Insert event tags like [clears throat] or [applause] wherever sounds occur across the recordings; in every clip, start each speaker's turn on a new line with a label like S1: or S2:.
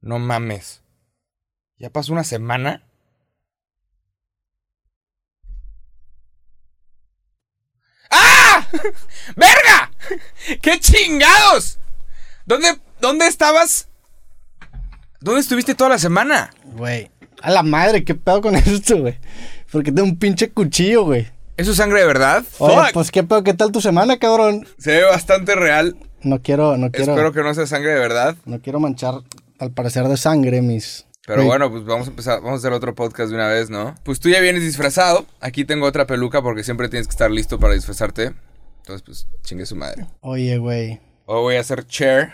S1: No mames. ¿Ya pasó una semana? ¡Ah! [laughs] ¡Verga! [laughs] ¡Qué chingados! ¿Dónde, dónde estabas? ¿Dónde estuviste toda la semana?
S2: Güey. A la madre, ¿qué pedo con [laughs] esto, güey? Porque tengo un pinche cuchillo, güey.
S1: ¿Eso es sangre de verdad?
S2: Oye,
S1: Fuck.
S2: pues qué pedo, ¿qué tal tu semana, cabrón?
S1: Se ve bastante real.
S2: No quiero, no quiero,
S1: Espero que no sea sangre de verdad.
S2: no quiero manchar, al parecer, de sangre mis...
S1: Pero bueno, pues vamos a empezar, vamos a hacer otro podcast de una vez, ¿no? Pues tú ya vienes disfrazado. Aquí tengo otra peluca porque siempre tienes que estar listo para disfrazarte. Entonces, pues, chingue su madre.
S2: Oye, güey.
S1: Hoy voy a hacer chair.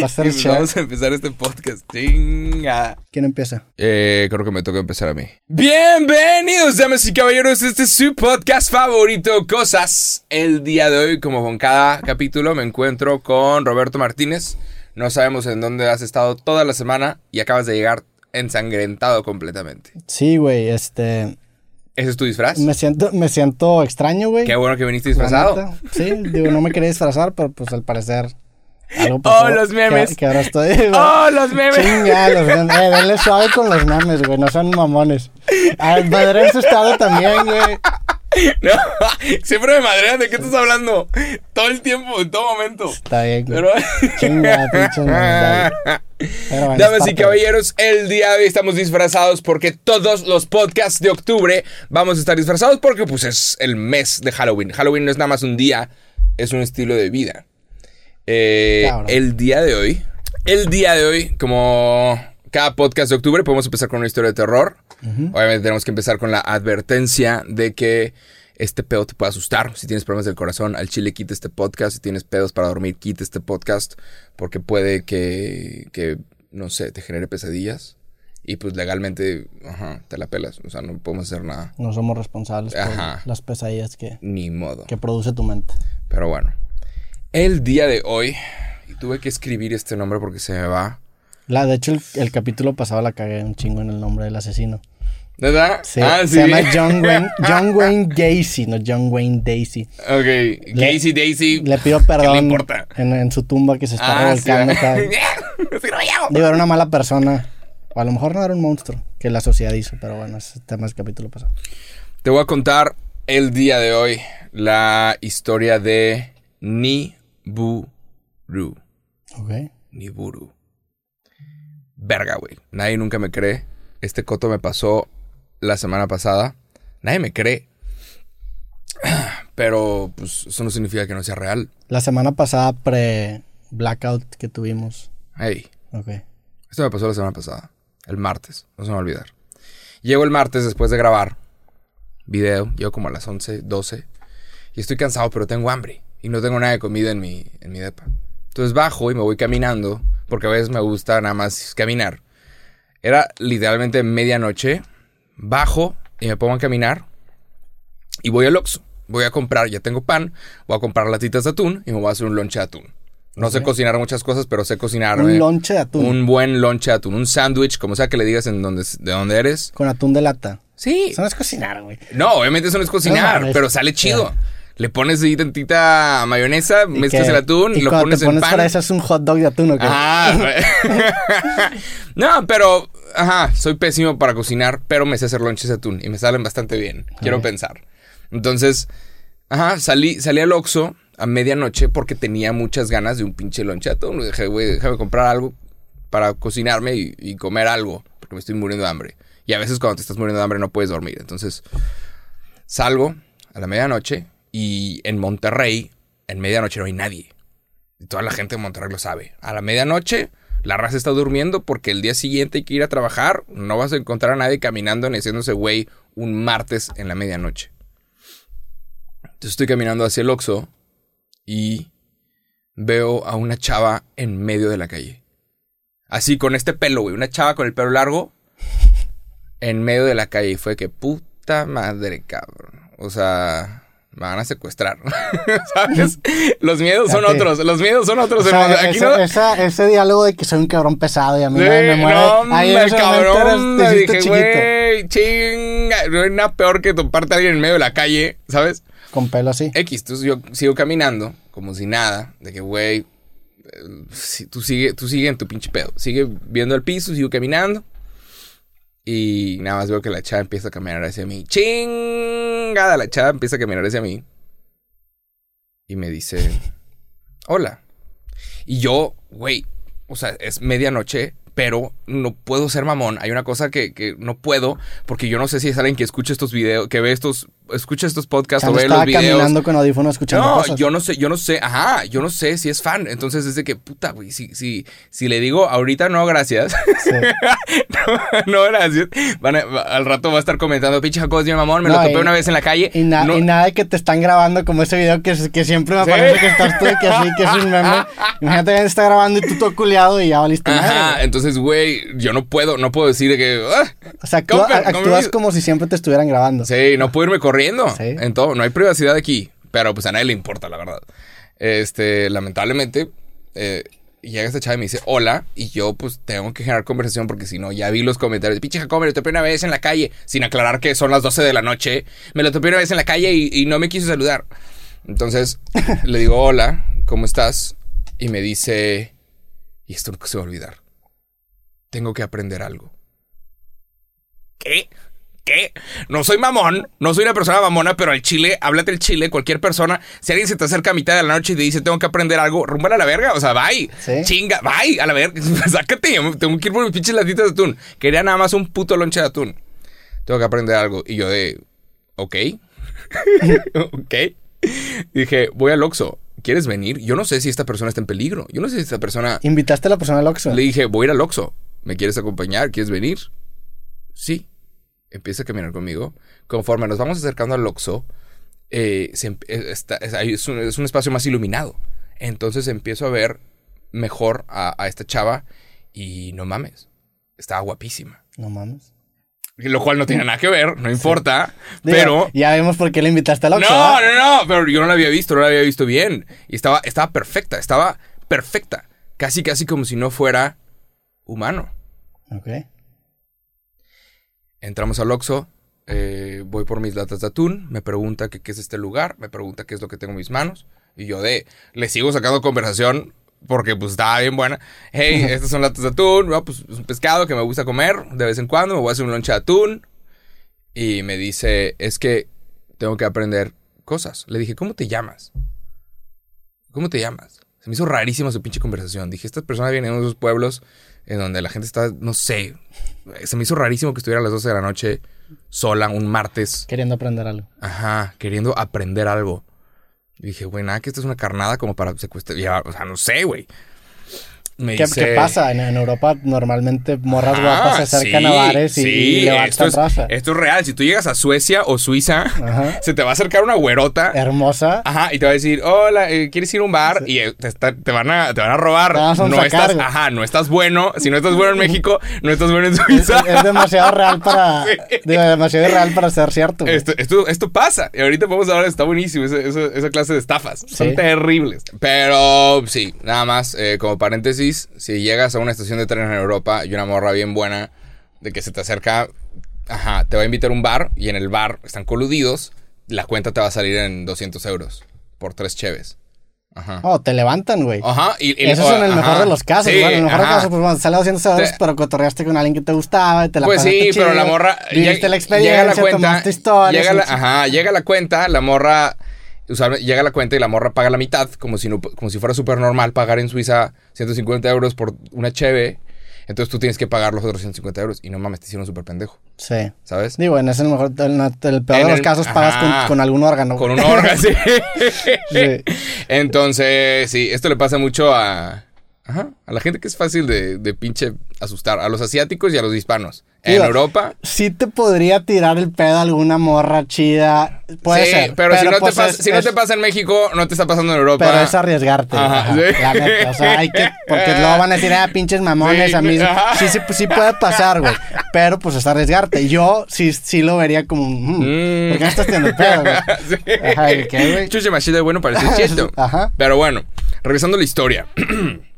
S2: Va a ser [laughs]
S1: Y pues
S2: chat.
S1: vamos a empezar este podcast. Chinga.
S2: ¿Quién empieza?
S1: Eh, creo que me toca empezar a mí. Bienvenidos, damas y caballeros. Este es su podcast favorito, Cosas. El día de hoy, como con cada capítulo, me encuentro con Roberto Martínez. No sabemos en dónde has estado toda la semana y acabas de llegar ensangrentado completamente.
S2: Sí, güey, este...
S1: ¿Ese es tu disfraz?
S2: Me siento, me siento extraño, güey.
S1: Qué bueno que viniste disfrazado.
S2: Sí, digo, no me quería disfrazar, pero pues al parecer... Algo pasó,
S1: ¡Oh, los memes!
S2: Que, que ahora estoy...
S1: ¡Oh, los memes!
S2: Chinga, los memes. Eh, denle suave con los memes, güey. No son mamones. Al madre en su estado también, güey.
S1: No, [laughs] siempre me madrean. ¿De qué estás hablando? Todo el tiempo, en todo momento.
S2: Está bien, güey.
S1: Pero...
S2: Chinga, pinches memes. dale. Pero bueno,
S1: Damas y caballeros, el día de hoy estamos disfrazados porque todos los podcasts de octubre vamos a estar disfrazados porque pues es el mes de Halloween. Halloween no es nada más un día, es un estilo de vida. Eh, el día de hoy, el día de hoy, como cada podcast de octubre, podemos empezar con una historia de terror. Obviamente tenemos que empezar con la advertencia de que este pedo te puede asustar. Si tienes problemas del corazón, al chile quita este podcast. Si tienes pedos para dormir, quita este podcast. Porque puede que, que, no sé, te genere pesadillas. Y pues legalmente, ajá, te la pelas. O sea, no podemos hacer nada.
S2: No somos responsables por las pesadillas que,
S1: Ni modo.
S2: que produce tu mente.
S1: Pero bueno. El día de hoy, y tuve que escribir este nombre porque se me va.
S2: La, de hecho, el, el capítulo pasado la cagué un chingo en el nombre del asesino.
S1: ¿Verdad?
S2: Sí,
S1: ah,
S2: se llama John Wayne, [laughs] John Wayne Gacy, no John Wayne Daisy.
S1: Ok. Casey Daisy.
S2: Le pido
S1: ¿Qué
S2: perdón
S1: le importa?
S2: En, en su tumba que se está
S1: Ah,
S2: revolcando. [laughs] [laughs]
S1: Sí.
S2: Digo, era una mala persona. O a lo mejor no era un monstruo que la sociedad hizo, pero bueno, ese es tema del capítulo pasado.
S1: Te voy a contar el día de hoy la historia de Niburu.
S2: Ok.
S1: Niburu. Verga, güey. Nadie nunca me cree. Este coto me pasó la semana pasada. Nadie me cree. [clears throat] Pero, pues, eso no significa que no sea real.
S2: La semana pasada pre-blackout que tuvimos.
S1: Hey,
S2: Ok.
S1: esto me pasó la semana pasada. El martes. No se me va a olvidar. Llego el martes después de grabar video. Llego como a las 11, 12. Y estoy cansado, pero tengo hambre. Y no tengo nada de comida en mi, en mi depa. Entonces bajo y me voy caminando. Porque a veces me gusta nada más caminar. Era literalmente medianoche. Bajo y me pongo a caminar. Y voy al Oxxo. Voy a comprar, ya tengo pan. Voy a comprar latitas de atún y me voy a hacer un lonche de atún. No sé cocinar muchas cosas, pero sé cocinar.
S2: Un lonche de atún.
S1: Un buen lonche de atún. Un sándwich, como sea que le digas en donde, de dónde eres.
S2: Con atún de lata.
S1: Sí.
S2: Eso no es cocinar, güey.
S1: No, obviamente eso no es cocinar,
S2: No
S1: pero sale chido. Le pones ahí mayonesa, mayonesa, mezclas el atún y, lo
S2: cuando
S1: pones
S2: te
S1: en pan.
S2: para eso es un hot dog de atún, ¿o qué?
S1: Ah, [laughs] [laughs] no, pero, ajá, soy pésimo para cocinar, pero me sé hacer lonches de atún y me salen bastante bien, quiero pensar. Entonces, ajá, salí, salí al Oxxo a medianoche porque tenía muchas ganas de un pinche lonche de atún. Dije, güey, déjame comprar algo para cocinarme y, y comer algo, porque me estoy muriendo de hambre. Y a veces cuando te estás muriendo de hambre no puedes dormir. Entonces, salgo a la medianoche y en Monterrey, en medianoche no hay nadie. Y toda la gente de Monterrey lo sabe. A la medianoche, la raza está durmiendo porque el día siguiente hay que ir a trabajar. No vas a encontrar a nadie caminando ni haciéndose güey un martes en la medianoche. Entonces estoy caminando hacia el Oxxo y veo a una chava en medio de la calle. Así, con este pelo, güey. Una chava con el pelo largo en medio de la calle. Y fue que puta madre, cabrón. O sea, me van a secuestrar. [laughs] ¿Sabes? Los miedos son otros. Los miedos son otros,
S2: O sea,
S1: hermano. Aquí
S2: ese,
S1: no.
S2: esa- ese diálogo de que soy un cabrón pesado y a mí
S1: Sí,
S2: me muere.
S1: no,
S2: Ahí ese
S1: cabrón.
S2: te
S1: dije, güey, chinga. No hay nada peor que toparte a alguien en medio de la calle, ¿sabes?
S2: Con pelo así.
S1: X, entonces yo sigo caminando como si nada, de que, güey, sí, tú, sigue, tú sigue en tu pinche pedo. Sigue viendo el piso, sigo caminando. Y nada más veo que la chava empieza a caminar hacia mí. Chingada, la chava empieza a caminar hacia mí. Y me dice, [laughs] hola. Y yo, güey, o sea, es medianoche, pero no puedo ser mamón. Hay una cosa que, que, no puedo, porque yo no sé si es alguien que escucha estos videos, que ve estos, escucha estos podcasts o ve los videos.
S2: caminando con audífonos escuchando
S1: no,
S2: cosas.
S1: yo no sé, yo no sé, ajá, yo no sé si es fan. Entonces es de que, puta, güey, si, si, si le digo ahorita no, gracias.
S2: Sí. [laughs]
S1: no, no, gracias. Van a- al rato va a estar comentando, pinche Jacob, es mi mamón, me lo topé
S2: y-
S1: una vez en la calle.
S2: Y, na-
S1: No-
S2: y nada de que te están grabando como ese video que, que siempre me
S1: Sí.
S2: parece que estás tú, que así, que es un meme. [laughs] Imagínate está grabando y tú todo culiado y ya valiste
S1: Ajá, entonces, güey, yo no puedo, no puedo decir de que... ah,
S2: O sea, actúa- actúas como si siempre te estuvieran grabando.
S1: Sí, no puedo irme corriendo.
S2: Sí.
S1: En todo, no hay privacidad aquí. Pero pues a nadie le importa, la verdad. Este, lamentablemente, eh, llega esta chava y me dice hola. Y yo, pues, tengo que generar conversación porque si no, ya vi los comentarios. Pinche Jacob, me lo topé una vez en la calle. Sin aclarar que son las 12 de la noche. Me lo topé una vez en la calle y, y no me quiso saludar. Entonces, le digo hola, ¿cómo estás? Y me dice, y esto nunca se va a olvidar. Tengo que aprender algo. ¿Qué? ¿Qué? No soy mamón, no soy una persona mamona, pero al chile, háblate el chile, cualquier persona, si alguien se te acerca a mitad de la noche y te dice tengo que aprender algo, rúmbale a la verga, o sea, bye,
S2: Sí.
S1: chinga, bye, a la verga, [laughs] sácate, tengo que ir por mis pinches latitas de atún, quería nada más un puto lonche de atún, tengo que aprender algo, y yo de, ok, [laughs] ok, dije, voy al Oxxo, ¿quieres venir? Yo no sé si esta persona está en peligro, yo no sé si esta persona,
S2: Invitaste a la persona al Oxxo.
S1: le dije, voy a ir al Oxxo. ¿Me quieres acompañar? ¿Quieres venir? Sí. Empieza a caminar conmigo. Conforme nos vamos acercando al Oxxo, eh, se eh, está- es, un, es un espacio más iluminado. Entonces empiezo a ver mejor a, a esta chava y no mames, estaba guapísima.
S2: No mames.
S1: Lo cual no tiene nada que ver, no importa,
S2: Digo,
S1: pero...
S2: Ya vemos por qué le invitaste al Oxxo.
S1: No,
S2: ¿verdad?
S1: no, no, pero yo no la había visto, no la había visto bien. Y estaba, estaba perfecta, estaba perfecta. Casi, casi como si no fuera humano.
S2: Ok.
S1: Entramos al Oxxo, eh, voy por mis latas de atún, me pregunta que qué es este lugar, me pregunta qué es lo que tengo en mis manos, y yo de, le sigo sacando conversación porque pues estaba bien buena. Hey, estas son latas de atún, no, pues es un pescado que me gusta comer de vez en cuando, me voy a hacer un lonche de atún. Y me dice, es que tengo que aprender cosas. Le dije, ¿cómo te llamas? ¿Cómo te llamas? Se me hizo rarísima su pinche conversación. Dije, esta persona viene de unos pueblos en donde la gente está, no sé. Se me hizo rarísimo que estuviera a las 12 de la noche sola un martes.
S2: Queriendo aprender algo.
S1: Ajá, queriendo aprender algo. Y dije, güey, nada, que esto es una carnada como para secuestrar. ya, O sea, no sé, güey. Me
S2: ¿Qué,
S1: dice,
S2: qué pasa? En, en Europa normalmente morras
S1: Ah,
S2: guapas se acercan
S1: sí,
S2: a bares y,
S1: sí,
S2: y levantan
S1: esto es,
S2: raza.
S1: esto es real. Si tú llegas a Suecia o Suiza,
S2: Ajá. [laughs]
S1: se te va a acercar una güerota.
S2: Hermosa.
S1: Ajá, y te va a decir, hola, eh, ¿quieres ir a un bar? Y eh, te, van a, te van a robar.
S2: A
S1: no estás, ajá, no estás bueno. Si no estás bueno en [laughs] México, no estás bueno en Suiza.
S2: es demasiado real para. [laughs] demasiado real para ser cierto.
S1: Esto, esto, esto pasa. Y ahorita podemos hablar, está buenísimo esa, esa- esa clase de estafas. Son terribles. Pero sí, nada más, eh, como paréntesis, si llegas a una estación de tren en Europa y una morra bien buena de que se te acerca, ajá, te va a invitar a un bar y en el bar están coludidos, la cuenta te va a salir en 200 euros por tres cheves. Ajá.
S2: Oh, te levantan, güey.
S1: Ajá. Y, y-
S2: Eso es en el mejor
S1: ajá.
S2: de los casos,
S1: Sí.
S2: En el mejor caso, pues bueno, sale 200 euros,
S1: Te-
S2: pero cotorreaste con alguien que te gustaba y te la
S1: Pues sí, pero la morra.
S2: Viviste
S1: lleg-
S2: la experiencia,
S1: llega la cuenta.
S2: tomaste historias.
S1: Llega la, ajá, llega la cuenta, la morra. Llega la cuenta y la morra paga la mitad, como si, no, como si fuera súper normal pagar en Suiza 150 euros por una cheve. Entonces tú tienes que pagar los otros 150 euros. Y no mames, te hicieron súper pendejo,
S2: Sí.
S1: ¿sabes?
S2: Digo, en ese el mejor, en el peor
S1: En
S2: de los
S1: el-
S2: casos pagas con, con algún órgano.
S1: Con un órgano, [laughs] sí.
S2: Sí.
S1: Entonces, sí, esto le pasa mucho a. Ajá, a la gente que es fácil de, de pinche asustar. A los asiáticos y a los hispanos. En Europa.
S2: Sí te podría tirar el pedo a alguna morra chida. Puede
S1: sí,
S2: ser.
S1: pero, si, no,
S2: pues
S1: te pasa,
S2: es-
S1: si no
S2: es-
S1: te pasa en México, no te está pasando en Europa.
S2: Pero es arriesgarte.
S1: Ajá,
S2: ajá,
S1: sí.
S2: La neta. O sea, hay que. Porque luego van a decir, ah, pinches mamones
S1: Sí,
S2: a mí. Sí, sí, sí puede pasar, güey. Pero pues es arriesgarte. Yo sí, sí lo vería como. mm,
S1: Mm.
S2: ¿Por qué no estás teniendo el pedo, güey? [laughs]
S1: Sí.
S2: Ajá, ¿y qué, güey?
S1: Chuche machida bueno para [laughs] ser cierto.
S2: Ajá.
S1: Pero bueno, regresando a la historia. [clears throat]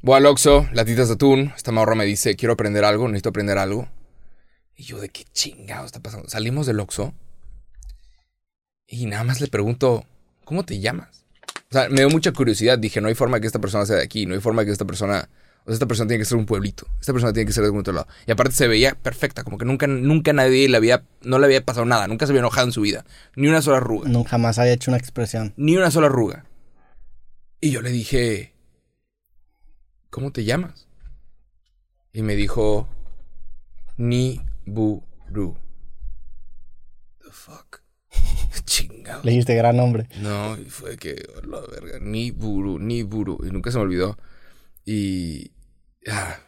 S1: Voy al Oxxo, latitas de atún. Esta morra me dice, quiero aprender algo, necesito aprender algo. Y yo, ¿de qué chingado está pasando? Salimos del Oxxo y nada más le pregunto, ¿cómo te llamas? O sea, me dio mucha curiosidad. Dije, no hay forma que esta persona sea de aquí. No hay forma que esta persona... O sea, esta persona tiene que ser un pueblito. Esta persona tiene que ser de algún otro lado. Y aparte se veía perfecta. Como que nunca, nunca nadie le había... No le había pasado nada. Nunca se había enojado en su vida. Ni una sola arruga.
S2: Nunca jamás había hecho una expresión.
S1: Ni una sola arruga. Y yo le dije... ¿Cómo te llamas? Y me dijo... Ni Buru. The fuck. [laughs] Chingado.
S2: Le dijiste gran nombre.
S1: No, y fue que, oh, la verga, ni buru, ni buru. Y nunca se me olvidó. Y. ah,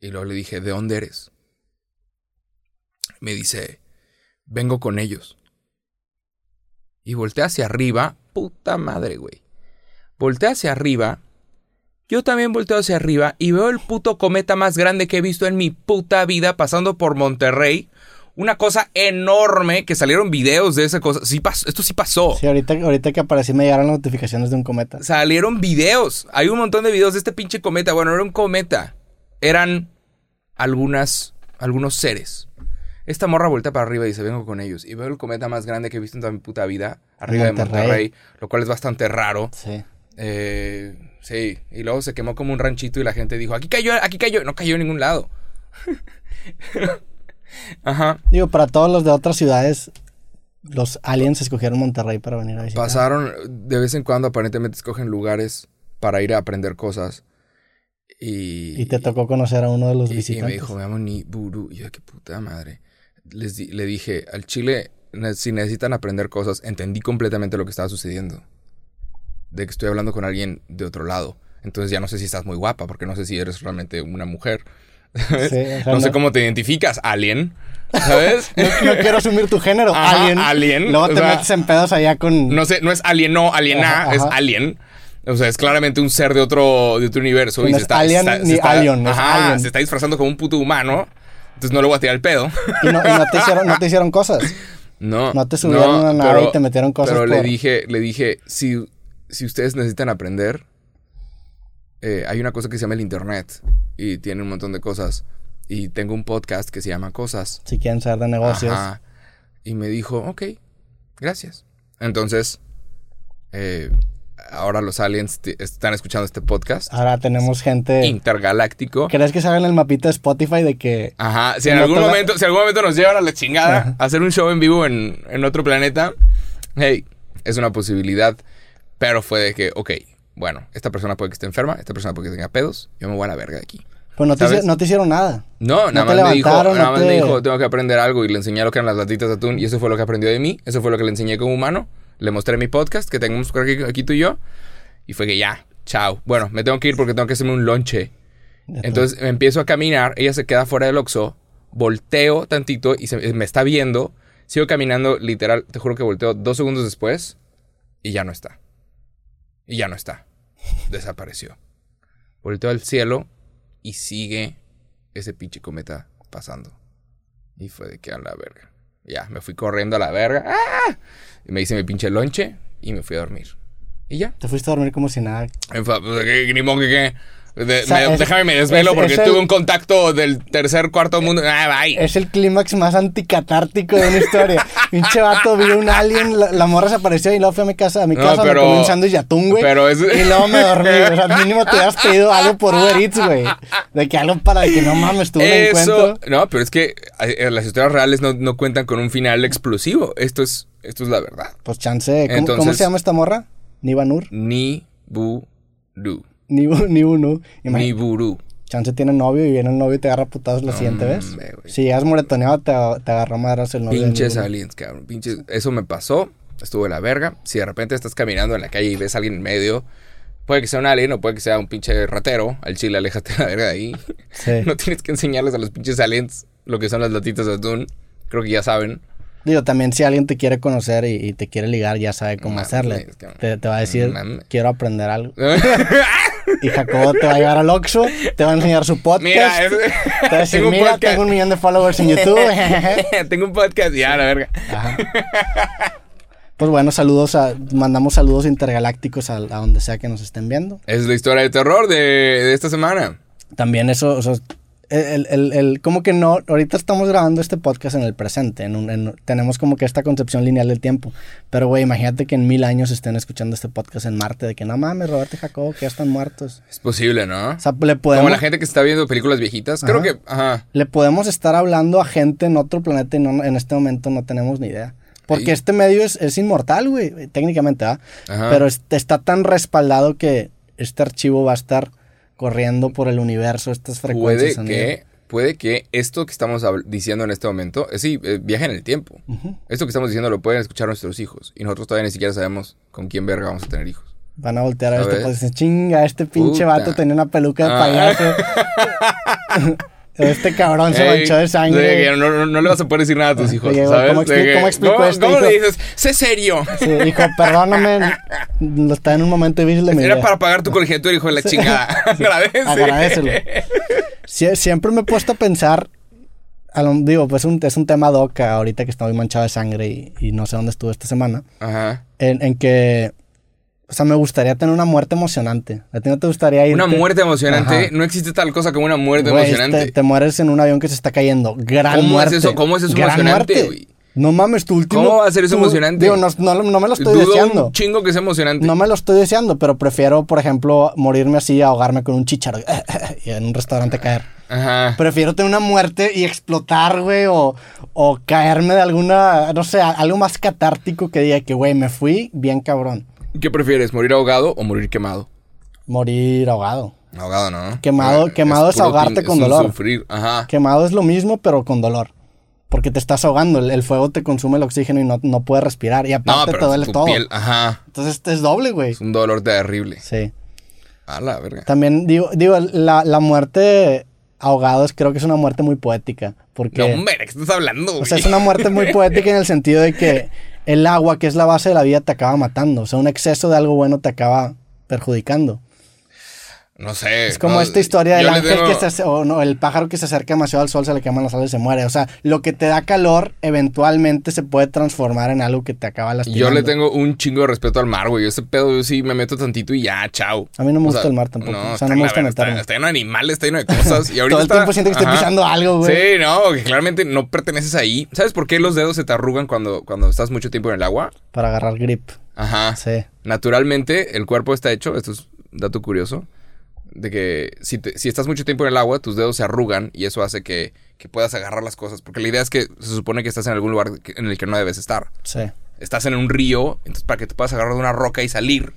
S1: y luego le dije, ¿de dónde eres? Me dice, vengo con ellos. Y volteé hacia arriba. Puta madre, güey. Volteé hacia arriba. Yo también volteo hacia arriba y veo el puto cometa más grande que he visto en mi puta vida pasando por Monterrey. Una cosa enorme que salieron videos de esa cosa. Sí pasó, esto sí pasó.
S2: Sí, ahorita, ahorita que aparecí me llegaron notificaciones de un cometa.
S1: Salieron videos. Hay un montón de videos de este pinche cometa. Bueno, no era un cometa. Eran algunas, algunos seres. Esta morra voltea para arriba y dice, vengo con ellos. Y veo el cometa más grande que he visto en toda mi puta vida. Arriba de
S2: Monterrey.
S1: Monterrey. Lo cual es bastante raro.
S2: Sí.
S1: Eh, sí. Y luego se quemó como un ranchito y la gente dijo, aquí cayó, aquí cayó. No cayó en ningún lado. [laughs] Ajá.
S2: Digo, para todos los de otras ciudades, los aliens escogieron Monterrey para venir a visitar.
S1: Pasaron, de vez en cuando aparentemente escogen lugares para ir a aprender cosas. Y,
S2: Y te tocó conocer a uno de los
S1: y- y
S2: visitantes.
S1: me dijo, me llamo Niburu. Y yo, qué puta madre. Les di- le dije, al Chile, si necesitan aprender cosas, entendí completamente lo que estaba sucediendo. De que estoy hablando con alguien de otro lado. Entonces ya no sé si estás muy guapa, porque no sé si eres realmente una mujer. [laughs]
S2: Sí, o sea,
S1: no sé cómo te identificas, alien. ¿Sabes? [laughs]
S2: no, no quiero asumir tu género,
S1: Ajá,
S2: alien.
S1: alien,
S2: Luego
S1: o
S2: te
S1: sea,
S2: metes en pedos allá con.
S1: No sé, no es alien, no, aliena,
S2: Ajá,
S1: es alien. O sea, es claramente un ser de otro, de otro universo. Y
S2: no
S1: se
S2: es
S1: está,
S2: alien
S1: está-
S2: ni
S1: se está-
S2: alien,
S1: ajá,
S2: alien.
S1: se está disfrazando como un puto humano. Entonces no le voy a tirar el pedo.
S2: y, no, y te hicieron, no te [laughs] hicieron cosas.
S1: No.
S2: No te subieron a una nave y te metieron cosas
S1: Pero le dije, le dije, si, si ustedes necesitan aprender, eh, hay una cosa que se llama el internet. Y tiene un montón de cosas. Y tengo un podcast que se llama Cosas.
S2: Si quieren saber de negocios.
S1: Ajá. Y me dijo, ok, gracias. Entonces, eh, ahora los aliens están escuchando este podcast
S2: Ahora tenemos gente.
S1: intergaláctico.
S2: ¿Crees que saben el mapita de Spotify de que
S1: Ajá, si en algún momento, si algún momento nos llevan a la chingada
S2: Ajá.
S1: a hacer un show en vivo en, en otro planeta, hey, es una posibilidad. Pero fue de que, ok, bueno, esta persona puede que esté enferma, esta persona puede que tenga pedos, yo me voy a la verga de aquí.
S2: pues no te, no te hicieron nada?
S1: No, nada más me dijo, nada
S2: no
S1: más
S2: te-
S1: me dijo, tengo que aprender algo y le enseñé lo que eran las latitas de atún y eso fue lo que aprendió de mí, eso fue lo que le enseñé como humano, le mostré mi podcast que tenemos aquí, aquí tú y yo y fue que ya, chao. Bueno, me tengo que ir porque tengo que hacerme un lonche. Entonces me empiezo a caminar, ella se queda fuera del Oxxo, volteo tantito y se- me está viendo, sigo caminando, literal, te juro que volteo dos segundos después y ya no está. Y ya no está. Desapareció. Volteo al cielo y sigue ese pinche cometa pasando. Y fue de que a la verga. Ya, me fui corriendo a la verga. ¡Ah! Y me hice mi pinche lonche y me fui a dormir. Y ya.
S2: Te fuiste a dormir como si nada.
S1: Pues, ¿qué- Ni que qué. De-
S2: O sea,
S1: me-
S2: es-
S1: déjame me desvelo
S2: es-
S1: porque
S2: es el-
S1: tuve un contacto del tercer, cuarto mundo. Ah, bye.
S2: Es el clímax más anticatártico de una historia. [laughs] Pinche vato, vi un alien, la, la morra se apareció y luego fui a mi casa, a mi
S1: No,
S2: casa,
S1: pero-
S2: me comí un sándwich de atún, güey.
S1: pero es-
S2: Y luego me dormí. O sea, [laughs] mínimo te hubieras pedido algo por Uber Eats, güey. De que algo para que no mames, tuve un
S1: Eso.
S2: encuentro.
S1: No, pero es que eh, las historias reales no, no cuentan con un final explosivo. Esto es, esto es la verdad.
S2: Pues chance. ¿Cómo,
S1: Entonces-
S2: cómo se llama esta morra? Niva Nur.
S1: Ni bu du.
S2: Nibu, [laughs] Nibu Nu. Imagi-
S1: Ni buru.
S2: Chance tiene novio y viene el novio y te agarra putados la siguiente vez. Si llegas moretoneado, te, te agarró madras el novio.
S1: Pinches aliens, cabrón. Pinches. Eso me pasó. Estuvo de la verga. Si de repente estás caminando en la calle y ves a alguien en medio, puede que sea un alien o puede que sea un pinche ratero. Al chile, aléjate de la verga de ahí. [laughs]
S2: Sí.
S1: No tienes que enseñarles a los pinches aliens lo que son las latitas de atún. Creo que ya saben.
S2: Digo, también si alguien te quiere conocer y, y te quiere ligar, ya sabe cómo hacerle.
S1: es que-
S2: Te, te va a decir, quiero aprender algo. [laughs] Y Jacobo te va a llevar al Oxxo, te va a enseñar su podcast.
S1: Mira, es-
S2: te va a [laughs] decir,
S1: tengo un
S2: mira,
S1: podcast.
S2: tengo un millón de followers en YouTube. [laughs]
S1: Tengo un podcast. Ya, la verga.
S2: Ajá. Pues bueno, saludos a, mandamos saludos intergalácticos a, a donde sea que nos estén viendo.
S1: Es la historia de terror de, de esta semana.
S2: También eso, eso es- el, el, el- como que no, ahorita estamos grabando este podcast en el presente, en un- en- tenemos como que esta concepción lineal del tiempo, pero güey, imagínate que en mil años estén escuchando este podcast en Marte, de que no mames, Roberto y Jacobo, que ya están muertos.
S1: Es posible, ¿no?
S2: O sea, le podemos,
S1: Como la gente que está viendo películas viejitas. Creo
S2: Ajá.
S1: que, ajá.
S2: le podemos estar hablando a gente en otro planeta y no, en este momento no tenemos ni idea. Porque
S1: Ahí.
S2: este medio es, es inmortal, güey, técnicamente, ¿ah? Pero es- está tan respaldado que este archivo va a estar corriendo por el universo, estas frecuencias.
S1: Puede que, puede que esto que estamos diciendo en este momento, eh, sí, eh, viaje en el tiempo. Esto que estamos diciendo lo pueden escuchar nuestros hijos. Y nosotros todavía ni siquiera sabemos con quién verga vamos a tener hijos.
S2: Van a voltear a este y dicen, chinga, este pinche
S1: Puta.
S2: vato tenía una peluca de
S1: Ah. [laughs] [laughs]
S2: este cabrón se manchó de sangre.
S1: no, no- no le vas a poder decir nada a tus hijos, ¿sabes?
S2: ¿cómo explico
S1: ¿cómo-
S2: esto,
S1: ¿Cómo
S2: hijo?
S1: le dices? Sé serio.
S2: Sí, hijo, [laughs] perdóname, está en un momento difícil de mi
S1: Era para pagar tu colegiatura, hijo de la chingada. [laughs] Agradece.
S2: Agradecelo. Sie- siempre me he puesto a pensar, a lo- digo, pues un- es un tema doca ahorita que estoy manchado de sangre y, y no sé dónde estuve esta semana,
S1: Ajá.
S2: en, en que, o sea, me gustaría tener una muerte emocionante. ¿A ti no te gustaría ir?
S1: Una muerte emocionante.
S2: Ajá.
S1: No existe tal cosa como una muerte
S2: Güey,
S1: emocionante.
S2: Te, te mueres en un avión que se está cayendo. Gran
S1: ¿Cómo es
S2: muerte.
S1: eso? ¿Cómo es eso
S2: Gran
S1: emocionante, güey?
S2: No mames, tu último.
S1: ¿Cómo va a ser eso emocionante?
S2: Digo, no, no, no me lo estoy
S1: Dudo
S2: deseando.
S1: un chingo que sea emocionante.
S2: No me lo estoy deseando, pero prefiero, por ejemplo, morirme así, ahogarme con un chicharo [laughs] y en un restaurante caer.
S1: Ajá.
S2: Prefiero tener una muerte y explotar, güey, o, o caerme de alguna, no sé, algo más catártico que diga que, güey, me fui bien cabrón.
S1: ¿Qué prefieres? ¿Morir ahogado o morir quemado?
S2: Morir ahogado.
S1: Ahogado, ¿no?
S2: Quemado- quemado es ahogarte
S1: tin-
S2: con
S1: es
S2: dolor.
S1: Sufrir. Ajá.
S2: Quemado es lo mismo, pero con dolor. Porque te estás ahogando, el, el fuego te consume el oxígeno y no, no puedes respirar. Y
S1: No,
S2: aparte te
S1: pero
S2: duele
S1: tu
S2: todo.
S1: piel, ajá.
S2: Entonces es doble, güey.
S1: Es un dolor terrible.
S2: Sí.
S1: A la verga.
S2: También digo, digo la, la muerte ahogados creo que es una muerte muy poética. Porque,
S1: No, hombre, ¿de qué estás hablando?
S2: o sea, es una muerte muy [laughs] poética en el sentido de que el agua, que es la base de la vida, te acaba matando. O sea, un exceso de algo bueno te acaba perjudicando.
S1: No sé.
S2: Es como
S1: no,
S2: esta historia del
S1: yo
S2: ángel
S1: tengo-
S2: que se o no, el pájaro que se acerca demasiado al sol, se le queman las alas y se muere. O sea, lo que te da calor eventualmente se puede transformar en algo que te acaba lastimando.
S1: Yo le tengo un chingo de respeto al mar, güey. Ese pedo yo sí me meto tantito y ya, chao.
S2: A mí no me
S1: O
S2: gusta
S1: sea,
S2: el mar tampoco. O sea,
S1: está
S2: no me gusta
S1: está,
S2: meterme.
S1: está lleno de animales, está lleno de cosas. Y ahorita [laughs]
S2: Todo el
S1: está-
S2: tiempo siento que estoy
S1: Ajá.
S2: pisando algo, güey.
S1: Sí, no, que claramente no perteneces ahí. ¿Sabes por qué los dedos se te arrugan cuando, cuando estás mucho tiempo en el agua?
S2: Para agarrar grip.
S1: Ajá.
S2: Sí.
S1: Naturalmente, el cuerpo está hecho, esto es dato curioso, de que si, te- si estás mucho tiempo en el agua, tus dedos se arrugan y eso hace que, que puedas agarrar las cosas. Porque la idea es que se supone que estás en algún lugar en el que no debes estar.
S2: Sí.
S1: Estás en un río, entonces para que te puedas agarrar de una roca y salir,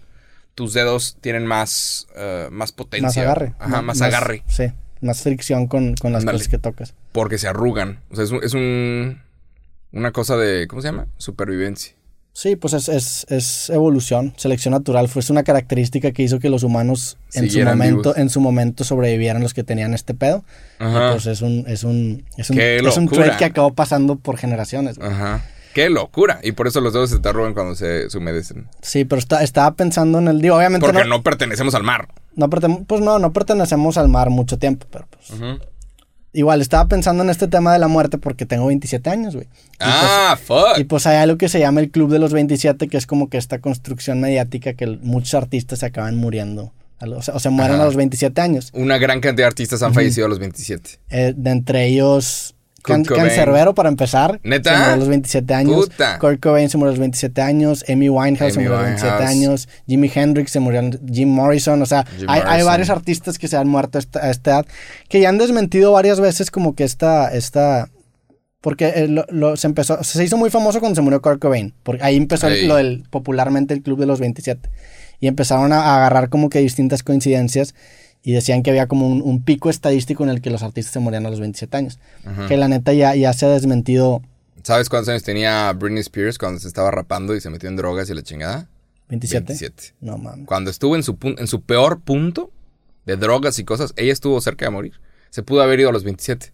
S1: tus dedos tienen más, eh, más potencia.
S2: Más agarre.
S1: Ajá, más, agarre.
S2: Sí. Más fricción con, con las
S1: Ándale.
S2: cosas que tocas.
S1: Porque se arrugan. O sea, es, un, es un- una cosa de, ¿cómo se llama? Supervivencia.
S2: Sí, pues es, es, es evolución, selección natural. Fue una característica que hizo que los humanos en su momento,
S1: vivos.
S2: en su momento sobrevivieran los que tenían este pedo.
S1: Ajá.
S2: pues es un, es un, es un,
S1: ¡Qué
S2: es un que acabó pasando por generaciones. güey.
S1: Ajá. ¡Qué locura! Y por eso los dedos se te arrugan cuando se, se humedecen.
S2: Sí, pero está- estaba pensando en el digo, obviamente
S1: Porque
S2: no,
S1: no pertenecemos al mar.
S2: no perten- pues no, no pertenecemos al mar mucho tiempo, pero pues igual estaba pensando en este tema de la muerte porque tengo 27 años, güey. Y
S1: Ah,
S2: pues-
S1: fuck.
S2: Y pues hay algo que se llama el Club de los 27, que es como que esta construcción mediática que muchos artistas se acaban muriendo. O sea, o se mueren
S1: Ajá.
S2: a los 27 años.
S1: Una gran cantidad de artistas han fallecido a los 27.
S2: Eh, de entre ellos, Can. Cancerbero para empezar.
S1: ¿Neta?
S2: Se murió a los 27 años.
S1: Puta.
S2: Kurt Cobain se murió a los 27 años. Amy Winehouse se
S1: Amy
S2: murió a los 27
S1: Winehouse.
S2: años. Jimi Hendrix se murió. Jim Morrison. O sea, hay, varios artistas que se han muerto a esta, edad. Que ya han desmentido varias veces como que esta... esta porque eh, lo- lo- se empezó, se hizo muy famoso cuando se murió Kurt Cobain. Porque ahí empezó el- lo del, popularmente el Club de los 27. Y empezaron a, a agarrar como que distintas coincidencias. Y decían que había como un, un pico estadístico en el que los artistas se morían a los 27 años.
S1: Ajá.
S2: Que la neta ya, ya se ha desmentido
S1: ¿Sabes cuántos años tenía Britney Spears cuando se estaba rapando y se metió en drogas y la chingada?
S2: 27.
S1: 27.
S2: No mames.
S1: Cuando estuvo en su, en su peor punto de drogas y cosas, ella estuvo cerca de morir. Se pudo haber ido a los 27.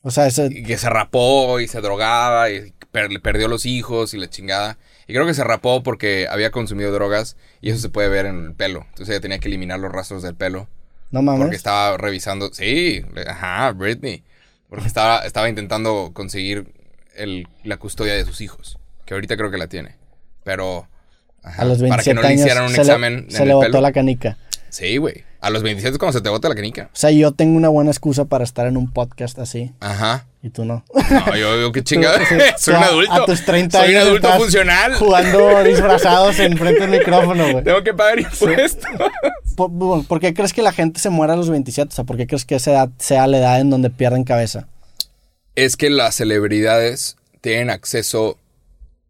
S2: O sea, ese,
S1: Y que se rapó y se drogaba y per- le perdió los hijos y la chingada. Y creo que se rapó porque había consumido drogas y eso se puede ver en el pelo. Entonces ella tenía que eliminar los rastros del pelo
S2: no mames.
S1: porque estaba revisando. Sí, ajá, Britney. Porque estaba, estaba intentando conseguir el- la custodia de sus hijos. Que ahorita creo que la tiene. Pero. ajá,
S2: a los 27
S1: para que no le hicieran un
S2: se
S1: examen
S2: le,
S1: en
S2: se
S1: el
S2: le botó
S1: pelo.
S2: la canica.
S1: Sí, güey. A los 27 es cuando se te bota la canica.
S2: O sea, yo tengo una buena excusa para estar en un podcast así.
S1: Ajá.
S2: Y tú no.
S1: No, yo digo que chingada.
S2: Tú, sí, [laughs]
S1: Soy un adulto.
S2: A tus 30
S1: Soy un
S2: años
S1: adulto funcional.
S2: Jugando disfrazados en frente del micrófono, güey.
S1: Tengo que pagar impuestos. [laughs]
S2: ¿Por, por- por qué crees que la gente se muere a los 27? O sea, ¿por qué crees que esa edad sea la edad en donde pierden cabeza?
S1: es que las celebridades tienen acceso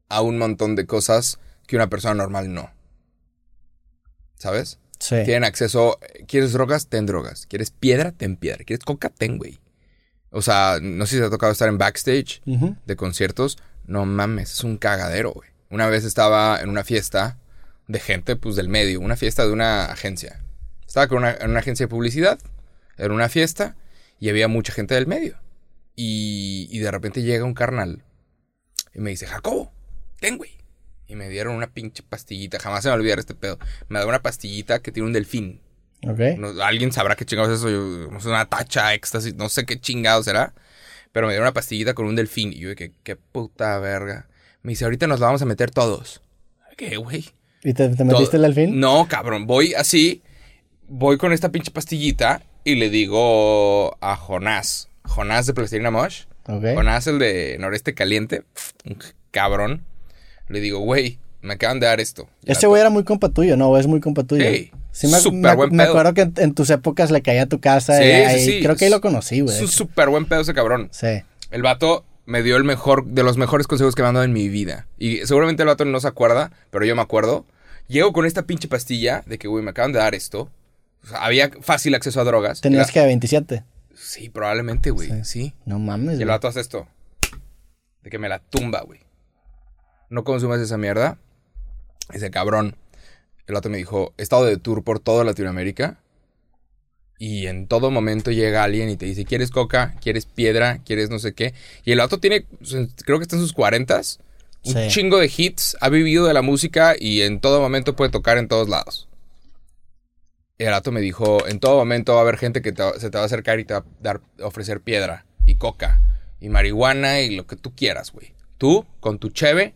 S1: a un montón de cosas que una persona normal no. ¿Sabes?
S2: Sí.
S1: Tienen acceso. ¿Quieres drogas? Ten drogas. ¿Quieres piedra? Ten piedra. ¿Quieres coca? Ten, güey. O sea, no sé si te ha tocado estar en backstage de conciertos. No mames, es un cagadero, güey. Una vez estaba en una fiesta de gente, pues del medio, una fiesta de una agencia. Estaba con una, en una agencia de publicidad, era una fiesta y había mucha gente del medio. Y, y de repente llega un carnal y me dice, Jacobo, ten, güey. Y me dieron una pinche pastillita, jamás se me olvidar este pedo. Me da una pastillita que tiene un delfín.
S2: Ok.
S1: No- Alguien sabrá qué chingados es eso. Yo, sé, una tacha, éxtasis, no sé qué chingados será. Pero me dieron una pastillita con un delfín. Y yo dije, qué puta verga. Me dice, ahorita nos la vamos a meter todos. ¿Qué, güey?
S2: ¿Y te, te metiste el delfín?
S1: No, cabrón. Voy así. Voy con esta pinche pastillita. Y le digo a Jonás. Jonás de Plastilina Mosh.
S2: Ok.
S1: Jonás, el de Noreste Caliente. Un cabrón. Le digo, güey, me acaban de dar esto.
S2: Ese güey era muy compa tuyo, ¿no? Es muy compa tuyo.
S1: Sí,
S2: me,
S1: súper
S2: me-
S1: buen
S2: me
S1: pedo.
S2: acuerdo que en, en tus épocas le caía a tu casa.
S1: Sí,
S2: y
S1: sí, sí.
S2: Creo que ahí lo conocí, güey.
S1: Es un súper buen pedo ese cabrón.
S2: Sí.
S1: El vato me dio el mejor, de los mejores consejos que me han dado en mi vida. Y seguramente el vato no se acuerda, pero yo me acuerdo. Llego con esta pinche pastilla de que, güey, me acaban de dar esto. O sea, había fácil acceso a drogas.
S2: Tenías que 27.
S1: Sí, probablemente, güey,
S2: Sí.
S1: sí.
S2: No mames,
S1: Y el vato hace esto. De que me la tumba, güey. No consumas esa mierda. Ese cabrón. El vato me dijo, he estado de tour por toda Latinoamérica. Y en todo momento llega alguien y te dice, ¿quieres coca? ¿Quieres piedra? ¿Quieres no sé qué? Y el vato tiene, creo que está en sus cuarentas. Un
S2: Sí.
S1: chingo de hits. Ha vivido de la música y en todo momento puede tocar en todos lados. El vato me dijo, en todo momento va a haber gente que te se te va a acercar y te va a dar, ofrecer piedra y coca y marihuana y lo que tú quieras, güey. Tú, con tu cheve,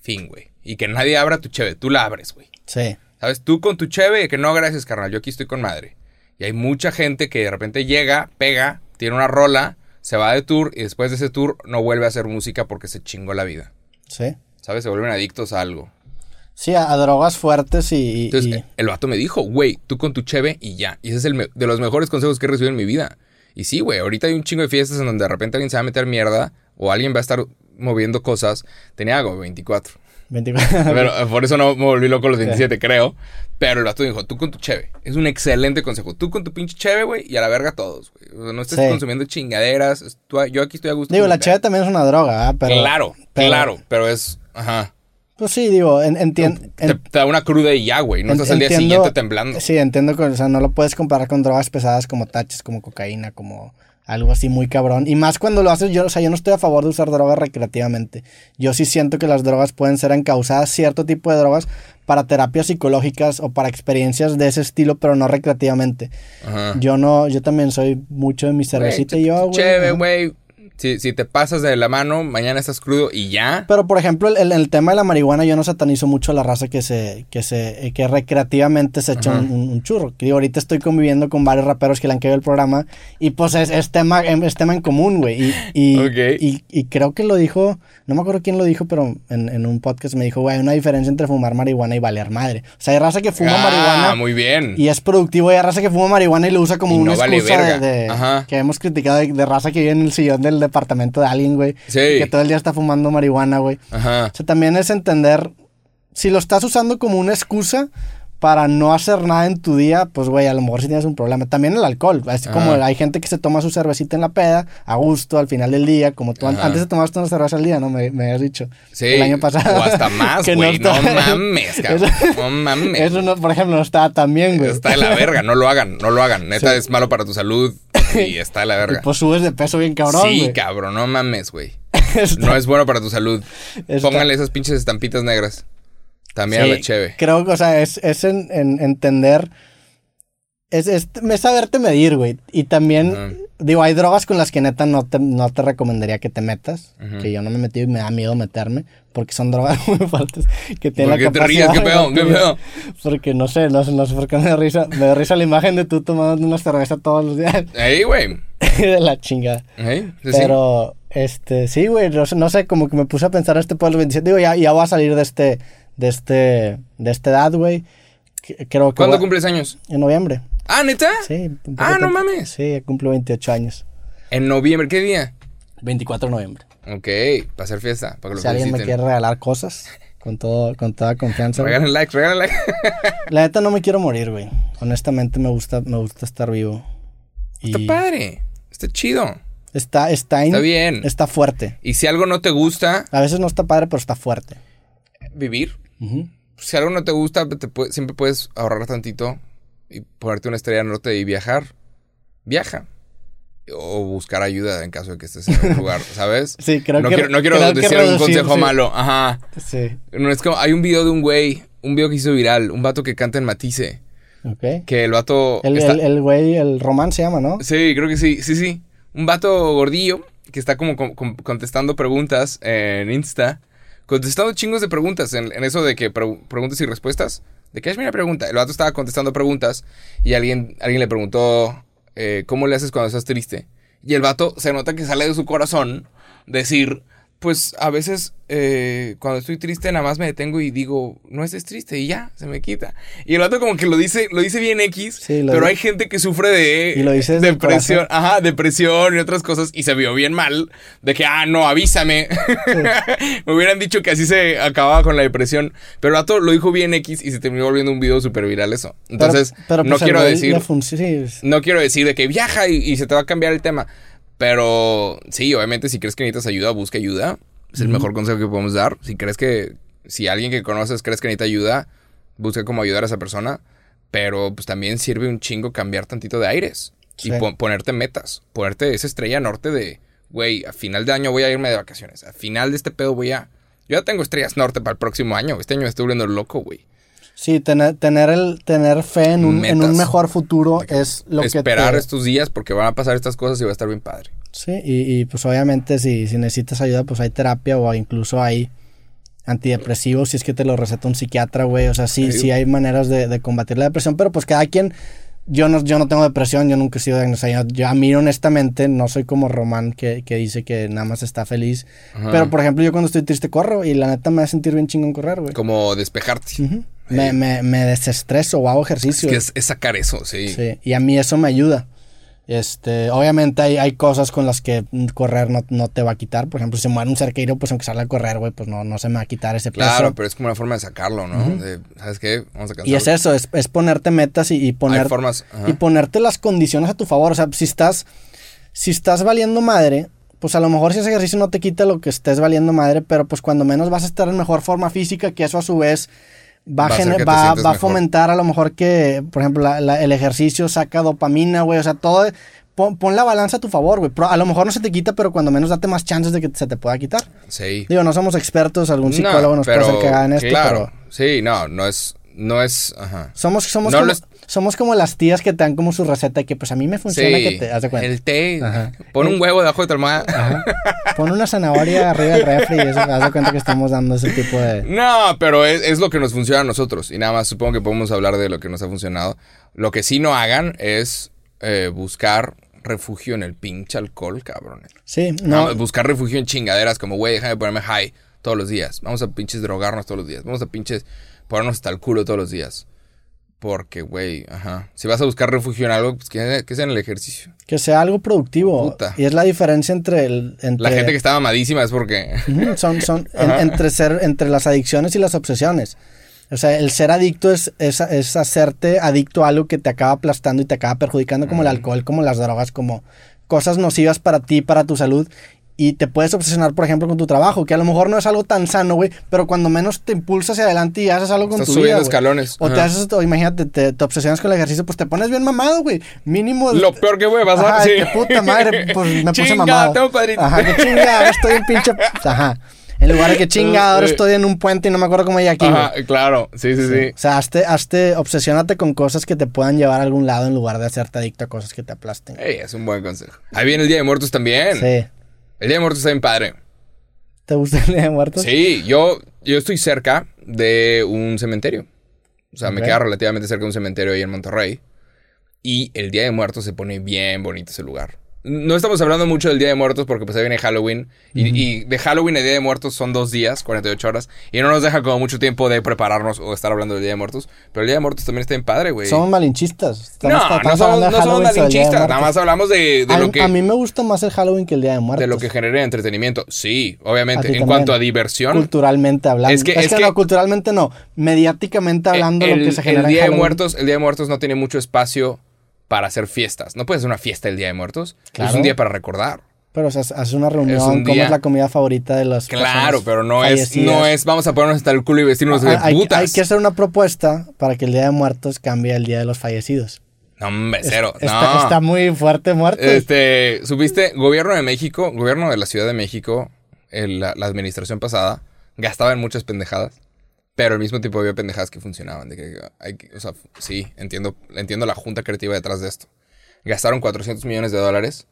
S1: fin, güey. Y que nadie abra tu cheve, tú la abres, güey.
S2: Sí.
S1: ¿Sabes? Tú con tu cheve, que no, gracias, carnal, yo aquí estoy con madre. Y hay mucha gente que de repente llega, pega, tiene una rola, se va de tour y después de ese tour no vuelve a hacer música porque se chingó la vida.
S2: Sí.
S1: ¿Sabes? Se vuelven adictos a algo.
S2: Sí, a, a drogas fuertes y...
S1: Entonces,
S2: y-
S1: el vato me dijo, güey, tú con tu cheve y ya. Y ese es el de los mejores consejos que he recibido en mi vida. Y sí, güey, ahorita hay un chingo de fiestas en donde de repente alguien se va a meter mierda o alguien va a estar moviendo cosas. Tenía algo, 24.
S2: 24. [laughs]
S1: Pero eh, por eso no me volví loco a los 27, creo. Pero el vato dijo, tú con tu cheve. Es un excelente consejo. Tú con tu pinche cheve, güey, y a la verga todos, güey. O sea, no estés
S2: Sí.
S1: consumiendo chingaderas. Tú- yo aquí estoy a gusto.
S2: Digo, la cheve también es una droga, ¿ah? Pero,
S1: claro,
S2: pero-
S1: claro. Pero es... Ajá.
S2: Pues sí, digo, en- entien-
S1: Te,
S2: en-
S1: te da una cruda y ya, güey. No
S2: En-
S1: estás al día
S2: entiendo-
S1: siguiente temblando.
S2: Sí, entiendo que, o sea, no lo puedes comparar con drogas pesadas como taches, como cocaína, como algo así muy cabrón. Y más cuando lo haces, yo, o sea, yo no estoy a favor de usar drogas recreativamente. Yo sí siento que las drogas pueden ser encausadas, cierto tipo de drogas, para terapias psicológicas o para experiencias de ese estilo, pero no recreativamente.
S1: Ajá.
S2: Yo no, yo también soy mucho de mi cervecita y yo, güey.
S1: Chévere, güey. Si, si te pasas de la mano, mañana estás crudo y ya.
S2: Pero por ejemplo, el, el- el tema de la marihuana, yo no satanizo mucho a la raza que se, que se, eh, que recreativamente se echa un, un- churro. Que digo, ahorita estoy conviviendo con varios raperos que le han caído el programa y pues es, es tema, em, es tema en común, güey. Y, y, [laughs]
S1: Ok.
S2: y, y creo que lo dijo, no me acuerdo quién lo dijo, pero en, en un podcast me dijo, güey, hay una diferencia entre fumar marihuana y valer madre. O sea, hay raza que fuma
S1: ah,
S2: marihuana
S1: muy bien.
S2: y es productivo y hay raza que fuma marihuana y lo usa como
S1: Y
S2: una
S1: no vale
S2: excusa de,
S1: verga.
S2: de-
S1: Ajá.
S2: que hemos criticado de, de raza que vive en el sillón del departamento de alguien, güey.
S1: Sí.
S2: Que todo el día está fumando marihuana, güey.
S1: Ajá.
S2: O sea, también es entender, si lo estás usando como una excusa para no hacer nada en tu día, pues, güey, a lo mejor sí tienes un problema. También el alcohol, así como hay gente que se toma su cervecita en la peda, a gusto, al final del día, como tú
S1: Ajá.
S2: antes de tomaste una cerveza al día, ¿no? Me, me habías dicho.
S1: Sí.
S2: El año pasado.
S1: O hasta más, [laughs] güey. No,
S2: está-
S1: mames, [laughs] cabrón. No mames.
S2: Eso, no, por ejemplo, no estaba tan bien, güey.
S1: Está de la verga. No lo hagan. No lo hagan. Neta,
S2: Sí.
S1: es malo para tu salud. [laughs] Y está de la
S2: Y
S1: verga.
S2: pues subes de peso bien cabrón,
S1: sí, cabrón. No mames, güey.
S2: Está-
S1: No es bueno para tu salud.
S2: está-
S1: Póngale esas pinches estampitas negras. También
S2: Sí,
S1: a la cheve.
S2: Creo que, o sea, es, es en, en entender Es, es, es saberte medir, güey. Y también,
S1: Ajá.
S2: digo, hay drogas con las que neta no te, no te recomendaría que te metas.
S1: Ujú.
S2: Que yo no me he metido y me da miedo meterme. Porque son drogas [laughs] muy fuertes. Que tienen
S1: ¿Por
S2: la
S1: qué te ríes?
S2: capacidad
S1: ¿Qué pedo? ¿Qué pedo?
S2: Porque no sé, no no sé por qué me da risa. Me da risa la imagen de tú tomando una cerveza todos los días. [laughs]
S1: Ey, güey.
S2: de la chingada.
S1: Sí, sí.
S2: Pero, este, sí, güey, no, sé- no sé, como que me puse a pensar este por los 27. Digo, ya, ya voy a salir de este, de este, de esta edad, güey. Creo que
S1: ¿Cuándo
S2: voy-
S1: cumples años?
S2: En noviembre.
S1: Ah, ¿neta?
S2: Sí.
S1: Ah, no mames.
S2: Sí, cumplo 28 años.
S1: En noviembre, ¿qué día?
S2: 24 de noviembre.
S1: Ok, para hacer fiesta, para que lo
S2: Si alguien me quiere regalar cosas, con todo, con toda confianza.
S1: Regalen like, regalen like. [laughs]
S2: La neta no me quiero morir, güey. Honestamente me gusta, me gusta estar vivo. Y
S1: Está padre. Está chido.
S2: Está, está, in-
S1: Está bien.
S2: Está fuerte.
S1: Y si algo no te gusta,
S2: A veces no está padre, pero está fuerte.
S1: vivir. Si algo no te gusta, te siempre puedes ahorrar tantito y ponerte una estrella norte y viajar. Viaja. O buscar ayuda en caso de que estés en un [laughs] lugar, ¿sabes?
S2: Sí, creo
S1: no
S2: que-
S1: quiero, no quiero decir algún
S2: reducir,
S1: consejo
S2: sí.
S1: malo. Ajá.
S2: Sí.
S1: No, es como, hay un video de un güey, un video que hizo viral, un vato que canta en Matisse.
S2: Ok.
S1: Que el vato.
S2: El,
S1: está-
S2: el, el güey, el román se llama, ¿no?
S1: Sí, creo que sí, sí, sí. Un vato gordillo que está como con- con- contestando preguntas en Insta. Contestando chingos de preguntas en, eso de que pre- preguntas y respuestas. De que es una pregunta. El vato estaba contestando preguntas y alguien, alguien le preguntó eh, ¿cómo le haces cuando estás triste? Y el vato se nota que sale de su corazón decir, pues a veces eh, cuando estoy triste nada más me detengo y digo, no estés triste y ya, se me quita. Y el vato como que lo dice, lo dice bien X,
S2: Sí,
S1: pero hay gente que sufre de
S2: Y lo
S1: depresión, ajá, depresión y otras cosas y se vio bien mal de que, ah, no, avísame. [laughs] me hubieran dicho que así se acababa con la depresión, pero el vato lo dijo bien X y se terminó volviendo un video súper viral eso. Entonces,
S2: Pero- pero,
S1: no
S2: pues, al
S1: quiero decir... No quiero decir de que viaja y, y se te va a cambiar el tema. Pero sí, obviamente, si crees que necesitas ayuda, busca ayuda. Es el mejor consejo que podemos dar. Si crees que, si alguien que conoces crees que necesita ayuda, busca cómo ayudar a esa persona. Pero pues también sirve un chingo cambiar tantito de aires.
S2: Sí.
S1: Y pon- ponerte metas. Ponerte esa estrella norte de, güey, a final de año voy a irme de vacaciones. A final de este pedo voy a... Yo ya tengo estrellas norte para el próximo año. Este año me estoy volviendo loco, güey.
S2: Sí, tener, tener, el, tener fe en un, en un mejor futuro es lo que
S1: Esperar
S2: te...
S1: estos días porque van a pasar estas cosas y va a estar bien padre.
S2: Sí, y, y, pues obviamente si, si necesitas ayuda, pues hay terapia o incluso hay antidepresivos si es que te lo receta un psiquiatra, güey. O sea, sí,
S1: Sí.
S2: sí hay maneras de, de combatir la depresión, pero pues cada quien... Yo no, yo no tengo depresión, yo nunca he sido diagnosticado. Yo, yo a mí honestamente no soy como Román que, que dice que nada más está feliz.
S1: Ajá.
S2: Pero por ejemplo yo cuando estoy triste corro y la neta me hace sentir bien chingón correr, güey.
S1: Como despejarte.
S2: Me, me, me desestreso o hago
S1: Es
S2: ejercicio.
S1: que es, es sacar eso, sí.
S2: Sí, y a mí eso me ayuda. Este, obviamente hay, hay cosas con las que correr no, no te va a quitar. Por ejemplo, si se muere un ser querido, pues aunque salga a correr, güey, pues no, no se me va a quitar ese peso.
S1: Claro, pero es como una forma de sacarlo, ¿no? De, ¿Sabes qué? Vamos a cansar.
S2: y es eso, es, es ponerte metas y, y poner,
S1: Hay formas. ajá.
S2: y ponerte las condiciones a tu favor. O sea, si estás, si estás valiendo madre, pues a lo mejor si ese ejercicio no te quita lo que estés valiendo madre, pero pues cuando menos vas a estar en mejor forma física, que eso a su vez va, a
S1: Va que
S2: va, a fomentar a lo mejor que, por ejemplo, la- la- el ejercicio saca dopamina, güey, o sea, todo... Pon, pon la balanza a tu favor, güey. A lo mejor no se te quita, pero cuando menos date más chances de que se te pueda quitar.
S1: Sí.
S2: Digo, no somos expertos, algún
S1: No,
S2: psicólogo nos puede hacer cagada en esto,
S1: Claro.
S2: pero
S1: Sí, no, no es. No es. Ajá.
S2: somos, somos,
S1: No
S2: como,
S1: lo es-
S2: somos como las tías que te dan como su receta y que pues a mí me funciona
S1: Sí.
S2: que te... Haz de cuenta.
S1: El té.
S2: Ajá.
S1: Pon un huevo debajo de tu almohada.
S2: Ajá. Pon una zanahoria arriba del refri y eso, haz de cuenta que estamos dando ese tipo de...
S1: No, pero es, es lo que nos funciona a nosotros. Y nada más supongo que podemos hablar de lo que nos ha funcionado. Lo que sí no hagan es eh, buscar refugio en el pinche alcohol, cabrones.
S2: Sí,
S1: No.
S2: no,
S1: buscar refugio en chingaderas como, güey, déjame ponerme high todos los días. Vamos a pinches drogarnos todos los días. Vamos a pinches ponernos hasta el culo todos los días. Porque, güey, ajá. Si vas a buscar refugio en algo, pues que, que sea en el ejercicio.
S2: que sea algo productivo.
S1: Puta.
S2: Y es la diferencia entre el... Entre,
S1: La gente que está mamadísima es porque...
S2: Son, son [laughs] en- entre ser, entre las adicciones y las obsesiones. O sea, el ser adicto es, es, es hacerte adicto a algo que te acaba aplastando y te acaba perjudicando, como el alcohol, como las drogas, como cosas nocivas para ti, para tu salud. Y te puedes obsesionar, por ejemplo, con tu trabajo, que a lo mejor no es algo tan sano, güey, pero cuando menos te impulsas hacia adelante y haces algo con
S1: Estás
S2: tu
S1: subiendo
S2: vida. güey.
S1: escalones.
S2: O te haces, o imagínate, te, te obsesionas con el ejercicio, pues te pones bien mamado, güey. Mínimo.
S1: Lo peor que puede pasar,
S2: Ajá,
S1: sí.
S2: qué puta madre, pues me puse mamado.
S1: tengo cuadritos.
S2: Ajá, qué chinga, estoy en pinche. Ajá. En lugar de que chinga, ahora estoy en un puente y no me acuerdo cómo llegué aquí.
S1: Ajá,
S2: güey.
S1: claro. Sí, sí, sí.
S2: O sea, hazte, hazte, obsesiónate con cosas que te puedan llevar a algún lado en lugar de hacerte adicto a cosas que te aplasten.
S1: Ey, es un buen consejo. Ahí viene el Día de Muertos también.
S2: Sí.
S1: El Día de Muertos está bien padre.
S2: ¿Te gusta el Día de Muertos?
S1: Sí, yo, yo estoy cerca de un cementerio. O sea, me queda relativamente cerca de un cementerio ahí en Monterrey. Y el Día de Muertos se pone bien bonito ese lugar. No estamos hablando mucho del Día de Muertos porque pues ahí viene Halloween. Y, y de Halloween a Día de Muertos son dos días, 48 horas. Y no nos deja como mucho tiempo de prepararnos o estar hablando del Día de Muertos. Pero el Día de Muertos también está bien padre, güey.
S2: Somos malinchistas. Estamos-
S1: No, no somos, no somos
S2: el
S1: malinchistas. Nada más hablamos de, de
S2: a,
S1: lo que...
S2: a mí me gusta más el Halloween que el Día de Muertos.
S1: de lo que genera entretenimiento. Sí, obviamente. En
S2: también.
S1: cuanto a diversión,
S2: Culturalmente hablando.
S1: Es que- es que-
S2: no, culturalmente no. Mediáticamente hablando,
S1: el,
S2: lo que se
S1: el
S2: genera en
S1: Día de. Muertos, el Día de Muertos no tiene mucho espacio para hacer fiestas. No puedes hacer una fiesta el Día de Muertos.
S2: Claro.
S1: Es un día para recordar.
S2: Pero o sea, haces una reunión,
S1: Es un
S2: como
S1: día-
S2: es la comida favorita de los
S1: Claro, pero no es, no es, vamos a ponernos hasta el culo y vestirnos de
S2: Hay, hay-
S1: putas.
S2: hay que hacer una propuesta para que el Día de Muertos cambie el Día de los Fallecidos.
S1: No, hombre, cero.
S2: Está,
S1: no.
S2: está muy fuerte muertos.
S1: Este, supiste, gobierno de México, gobierno de la Ciudad de México, el- la, la administración pasada, gastaba en muchas pendejadas, pero al mismo tiempo había pendejadas que funcionaban. De que hay que- o sea, sí, entiendo, entiendo la junta creativa detrás de esto. Gastaron 400 millones de dólares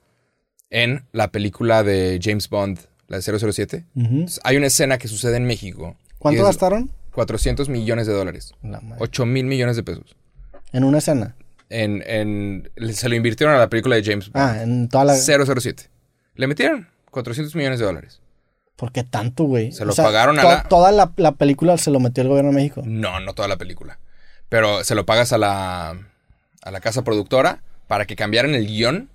S1: en la película de James Bond, la de 007.
S2: Ujú.
S1: Entonces, hay una escena que sucede en México.
S2: ¿Cuánto gastaron?
S1: 400 millones de dólares.
S2: La madre.
S1: 8 mil millones de pesos.
S2: En una escena.
S1: En, en, se lo invirtieron a la película de James Bond.
S2: Ah, en toda la...
S1: 007. Le metieron 400 millones de dólares.
S2: ¿Por qué tanto, güey?
S1: Se lo pagaron a
S2: to-
S1: la-
S2: Toda la, la película se lo metió el gobierno de México.
S1: No, no toda la película. Pero se lo pagas a la, a la casa productora para que cambiaran el guion,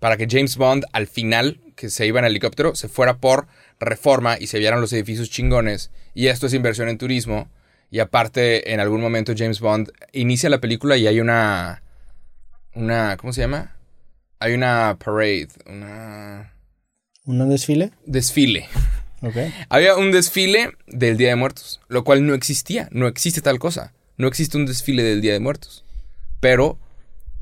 S1: para que James Bond al final, que se iba en helicóptero, se fuera por reforma y se vieran los edificios chingones. Y esto es inversión en turismo. Y aparte, en algún momento James Bond inicia la película y hay una... Una... ¿Cómo se llama? Hay una parade, una...
S2: ¿Un desfile?
S1: Desfile. Había un desfile del Día de Muertos, lo cual no existía, no existe tal cosa. No existe un desfile del Día de Muertos. Pero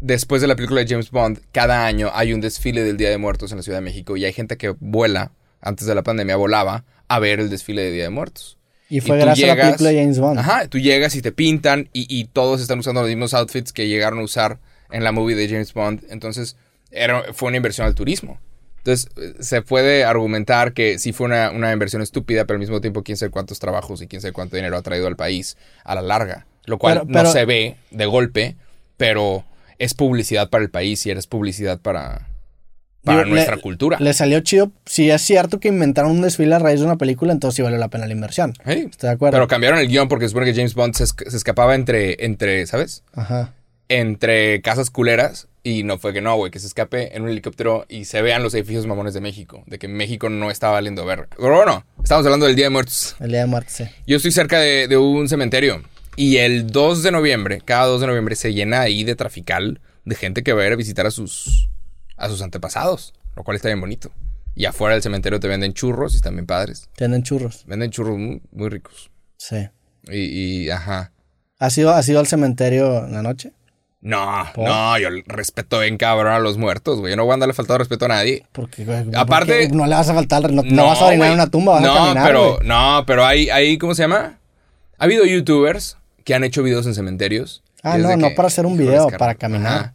S1: después de la película de James Bond, cada año hay un desfile del Día de Muertos en la Ciudad de México y hay gente que vuela, antes de la pandemia volaba, a ver el desfile de Día de Muertos.
S2: Y fue
S1: Y
S2: gracias a la película de James Bond.
S1: Ajá, tú llegas y te pintan y, y todos están usando los mismos outfits que llegaron a usar en la movie de James Bond. Entonces, era, fue una inversión al turismo. Entonces, se puede argumentar que sí fue una, una inversión estúpida, pero al mismo tiempo quién sabe cuántos trabajos y quién sabe cuánto dinero ha traído al país a la larga. Lo cual
S2: Pero- pero-
S1: no se ve de golpe, pero es publicidad para el país y eres publicidad para, para
S2: Digo, le-
S1: nuestra cultura.
S2: Le salió chido. Si es cierto que inventaron un desfile a raíz de una película, entonces sí valió la pena la inversión.
S1: Sí.
S2: Estoy de acuerdo.
S1: Pero cambiaron el guion porque supone que James Bond se, se escapaba entre, entre, ¿sabes?
S2: Ajá.
S1: Entre casas culeras y no fue que no, güey, que se escape en un helicóptero y se vean los edificios mamones de México, de que México no está valiendo ver. Pero bueno, estamos hablando del Día de Muertos.
S2: El día de muerte, sí.
S1: Yo estoy cerca de, de un cementerio y el 2 de noviembre, cada 2 de noviembre se llena ahí de trafical de gente que va a ir a visitar a sus a sus antepasados, lo cual está bien bonito. Y afuera del cementerio te venden churros y están bien padres.
S2: Tienen churros.
S1: Venden churros muy, muy ricos.
S2: Sí.
S1: Y, y, ajá.
S2: ¿Has ido, ¿Has ido al cementerio en la noche?
S1: No,
S2: ¿Por?
S1: no, yo respeto bien cabrón a los muertos, güey. Yo no voy a andarle faltando respeto a nadie.
S2: Porque, güey,
S1: Aparte-
S2: porque no le vas a faltar, no, no vas a orinar en una tumba, vas
S1: no,
S2: a caminar.
S1: pero,
S2: güey.
S1: no, pero hay, hay, ¿cómo se llama? Ha habido youtubers que han hecho videos en cementerios.
S2: Ah, no, no para hacer un video, para caminar.
S1: Ajá.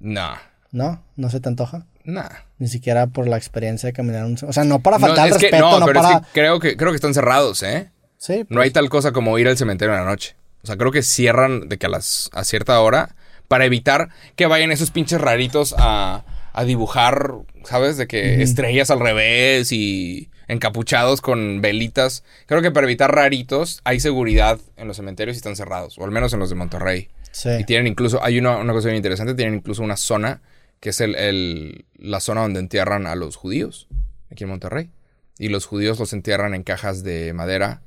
S1: No,
S2: No, no se te antoja.
S1: no.
S2: Ni siquiera por la experiencia de caminar un... O sea, no para
S1: No,
S2: faltar
S1: es
S2: al
S1: que-
S2: respeto,
S1: no,
S2: no,
S1: pero
S2: para...
S1: es que creo que creo que están cerrados, ¿eh?
S2: Sí,
S1: No hay tal cosa como ir al cementerio en la noche. O sea, creo que cierran de que a las a cierta hora para evitar que vayan esos pinches raritos a, a dibujar, ¿sabes? De que estrellas al revés y encapuchados con velitas. Creo que para evitar raritos hay seguridad en los cementerios y están cerrados, o al menos en los de Monterrey.
S2: sí.
S1: Y tienen incluso, hay una, una cosa bien interesante, tienen incluso una zona que es el, el- la zona donde entierran a los judíos, aquí en Monterrey. Y los judíos los entierran en cajas de madera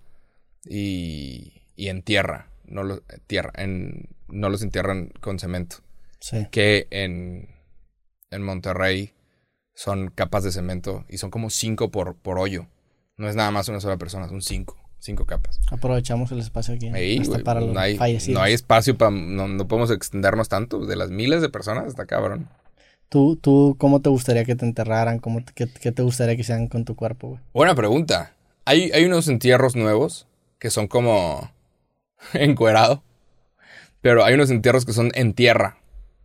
S1: y, y en tierra. No los, tierra, en, no los entierran con cemento.
S2: sí.
S1: Que en, en Monterrey son capas de cemento y son como cinco por, por hoyo. No es nada más una sola persona, son cinco. Cinco capas.
S2: Aprovechamos el espacio aquí.
S1: Ahí,
S2: hasta para los
S1: no, hay,
S2: fallecidos.
S1: no hay espacio para... No, no podemos extendernos tanto. De las miles de personas, está cabrón.
S2: ¿Tú, ¿Tú cómo te gustaría que te enterraran? ¿Cómo te- qué, qué te gustaría que hicieran con tu cuerpo, güey?
S1: Buena pregunta. Hay, hay unos entierros nuevos que son como [laughs] encuerado. Pero hay unos entierros que son en tierra.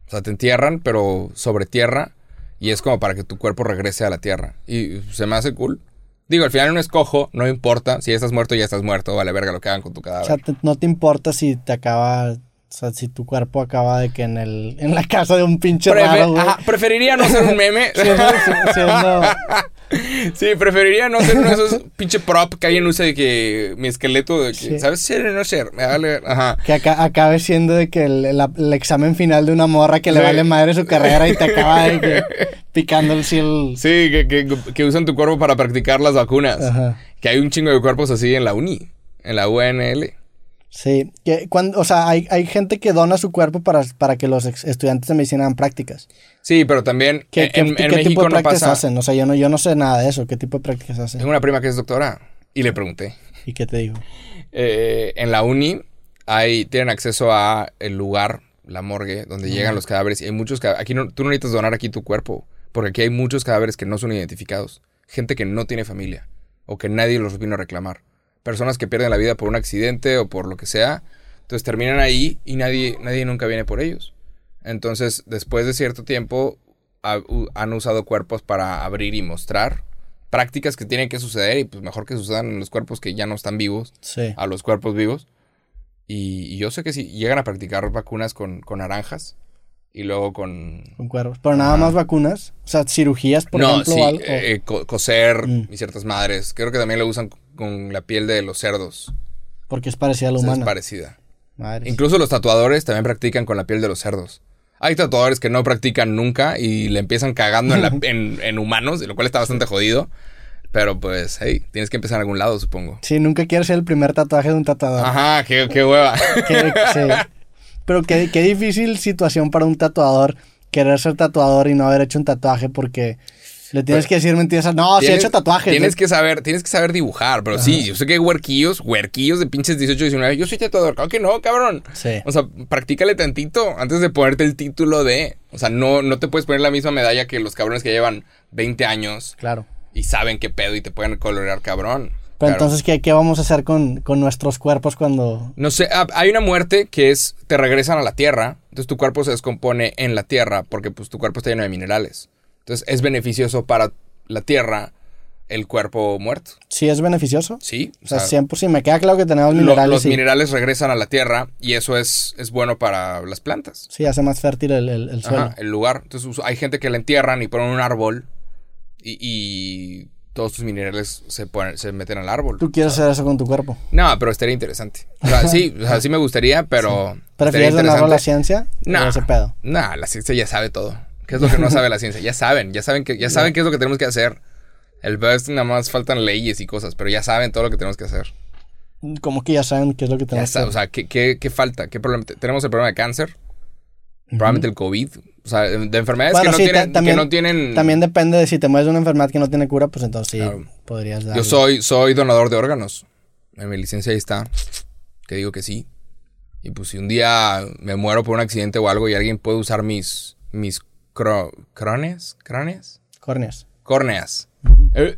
S1: O sea, te entierran, pero sobre tierra. Y es como para que tu cuerpo regrese a la tierra. Y se me hace cool. Digo, al final no escojo, no importa. Si ya estás muerto, ya estás muerto. Vale, verga lo que hagan con tu
S2: O
S1: cadáver.
S2: sea, te- no te importa si te acaba. O sea, si tu cuerpo acaba de que en el en la casa de un pinche
S1: Prefe-
S2: raro, güey.
S1: Ajá, preferiría no ser un meme. [laughs] [laughs] Sí, preferiría no ser uno de esos pinche prop que alguien usa de que mi esqueleto, de que. ¿sabes? Ser o no ser. Me vale. Ajá.
S2: que aca- acabe siendo de que el, el- el examen final de una morra que le vale madre su carrera y te acaba de que [laughs] picando el cielo.
S1: Sí, que, que, que usan tu cuerpo para practicar las vacunas.
S2: Ajá.
S1: Que hay un chingo de cuerpos así en la uni, en la UNL.
S2: Sí, que cuando, o sea, hay, hay gente que dona su cuerpo para, para que los ex- estudiantes de medicina hagan prácticas.
S1: Sí, pero también
S2: ¿Qué,
S1: en,
S2: qué-
S1: en
S2: qué
S1: México
S2: tipo de
S1: no
S2: prácticas
S1: pasa.
S2: hacen? O sea, yo no, yo no sé nada de eso. ¿Qué tipo de prácticas hacen?
S1: Tengo una prima que es doctora y le pregunté.
S2: ¿Y qué te digo?
S1: Eh, en la uni hay, tienen acceso a el lugar, la morgue, donde llegan los cadáveres. Y hay muchos cadáveres. Aquí no, tú no necesitas donar aquí tu cuerpo, porque aquí hay muchos cadáveres que no son identificados. Gente que no tiene familia o que nadie los vino a reclamar. Personas que pierden la vida por un accidente o por lo que sea. Entonces terminan ahí y nadie, nadie nunca viene por ellos. Entonces, después de cierto tiempo, ha- u- han usado cuerpos para abrir y mostrar prácticas que tienen que suceder y pues mejor que sucedan en los cuerpos que ya no están vivos
S2: Sí.
S1: a los cuerpos vivos. Y, y yo sé que si llegan a practicar vacunas con, con naranjas y luego con...
S2: Con cuervos. Pero nada más vacunas. O sea, cirugías, por
S1: no,
S2: ejemplo,
S1: sí,
S2: o algo.
S1: eh, eh, co- coser
S2: Mm.
S1: y ciertas madres. Creo que también lo usan con la piel de los cerdos.
S2: porque es parecida a la
S1: O sea, es
S2: humana.
S1: parecida. Incluso los tatuadores también practican con la piel de los cerdos. Hay tatuadores que no practican nunca y le empiezan cagando en, la- [laughs] en- en humanos, lo cual está bastante jodido. Pero pues, hey, tienes que empezar en algún lado, supongo.
S2: Sí, nunca quieres ser el primer tatuaje de un tatuador.
S1: Ajá, qué, qué hueva. [laughs]
S2: Sí. Pero qué, qué difícil situación para un tatuador querer ser tatuador y no haber hecho un tatuaje porque le tienes que decir mentiras. No, sí he hecho tatuajes.
S1: Tienes que saber, tienes que saber dibujar, pero sí, yo sé que hay huerquillos, huerquillos de pinches 18, 19. Yo soy tatuador, claro que no, cabrón.
S2: Sí.
S1: O sea, practícale tantito antes de ponerte el título de. O sea, no, no te puedes poner la misma medalla que los cabrones que llevan 20 años
S2: Claro.
S1: y saben qué pedo y te pueden colorear cabrón.
S2: Pero
S1: Claro.
S2: entonces, ¿qué, qué vamos a hacer con, con nuestros cuerpos cuando...
S1: No sé, hay una muerte que es, te regresan a la tierra, entonces tu cuerpo se descompone en la tierra porque pues tu cuerpo está lleno de minerales. Entonces es beneficioso para la tierra el cuerpo muerto.
S2: Sí es beneficioso?
S1: Sí,
S2: O sea, siempre sí, me queda claro que tenemos
S1: lo-
S2: minerales
S1: los
S2: y
S1: minerales regresan a la tierra y eso es, es bueno para las plantas.
S2: sí hace más fértil el, el- el suelo.
S1: Ajá, el lugar. Entonces hay gente que la entierran y ponen un árbol y, y todos tus minerales se, ponen, se meten al árbol.
S2: Tú quieres hacer eso con tu cuerpo.
S1: No, pero estaría interesante. O sea, sí, o sea, sí me gustaría, pero... [laughs] estaría
S2: ¿Prefieres donarlo a la ciencia?
S1: No.
S2: Ese pedo.
S1: Nah, la ciencia ya sabe todo. ¿Qué es lo que no sabe [laughs] la ciencia? Ya saben, ya saben que, ya saben qué es lo que tenemos que hacer. El best nada más faltan leyes y cosas, pero ya saben todo lo que tenemos que hacer.
S2: Como que ya saben qué es lo que tenemos que
S1: o sea, ¿qué, qué, qué falta? ¿Qué problema? te- Tenemos el problema de cáncer, probablemente el COVID, o sea, de enfermedades
S2: Bueno,
S1: que, no
S2: sí,
S1: tienen,
S2: también-
S1: que no tienen...
S2: También depende de si te mueres de una enfermedad que no tiene cura, pues entonces sí
S1: Claro.
S2: podrías darle.
S1: Yo soy, soy donador de órganos. En mi licencia ahí está, que digo que sí. Y pues si un día me muero por un accidente o algo y alguien puede usar mis, mis cro- crones, crones,
S2: Córneas.
S1: córneas. Eh,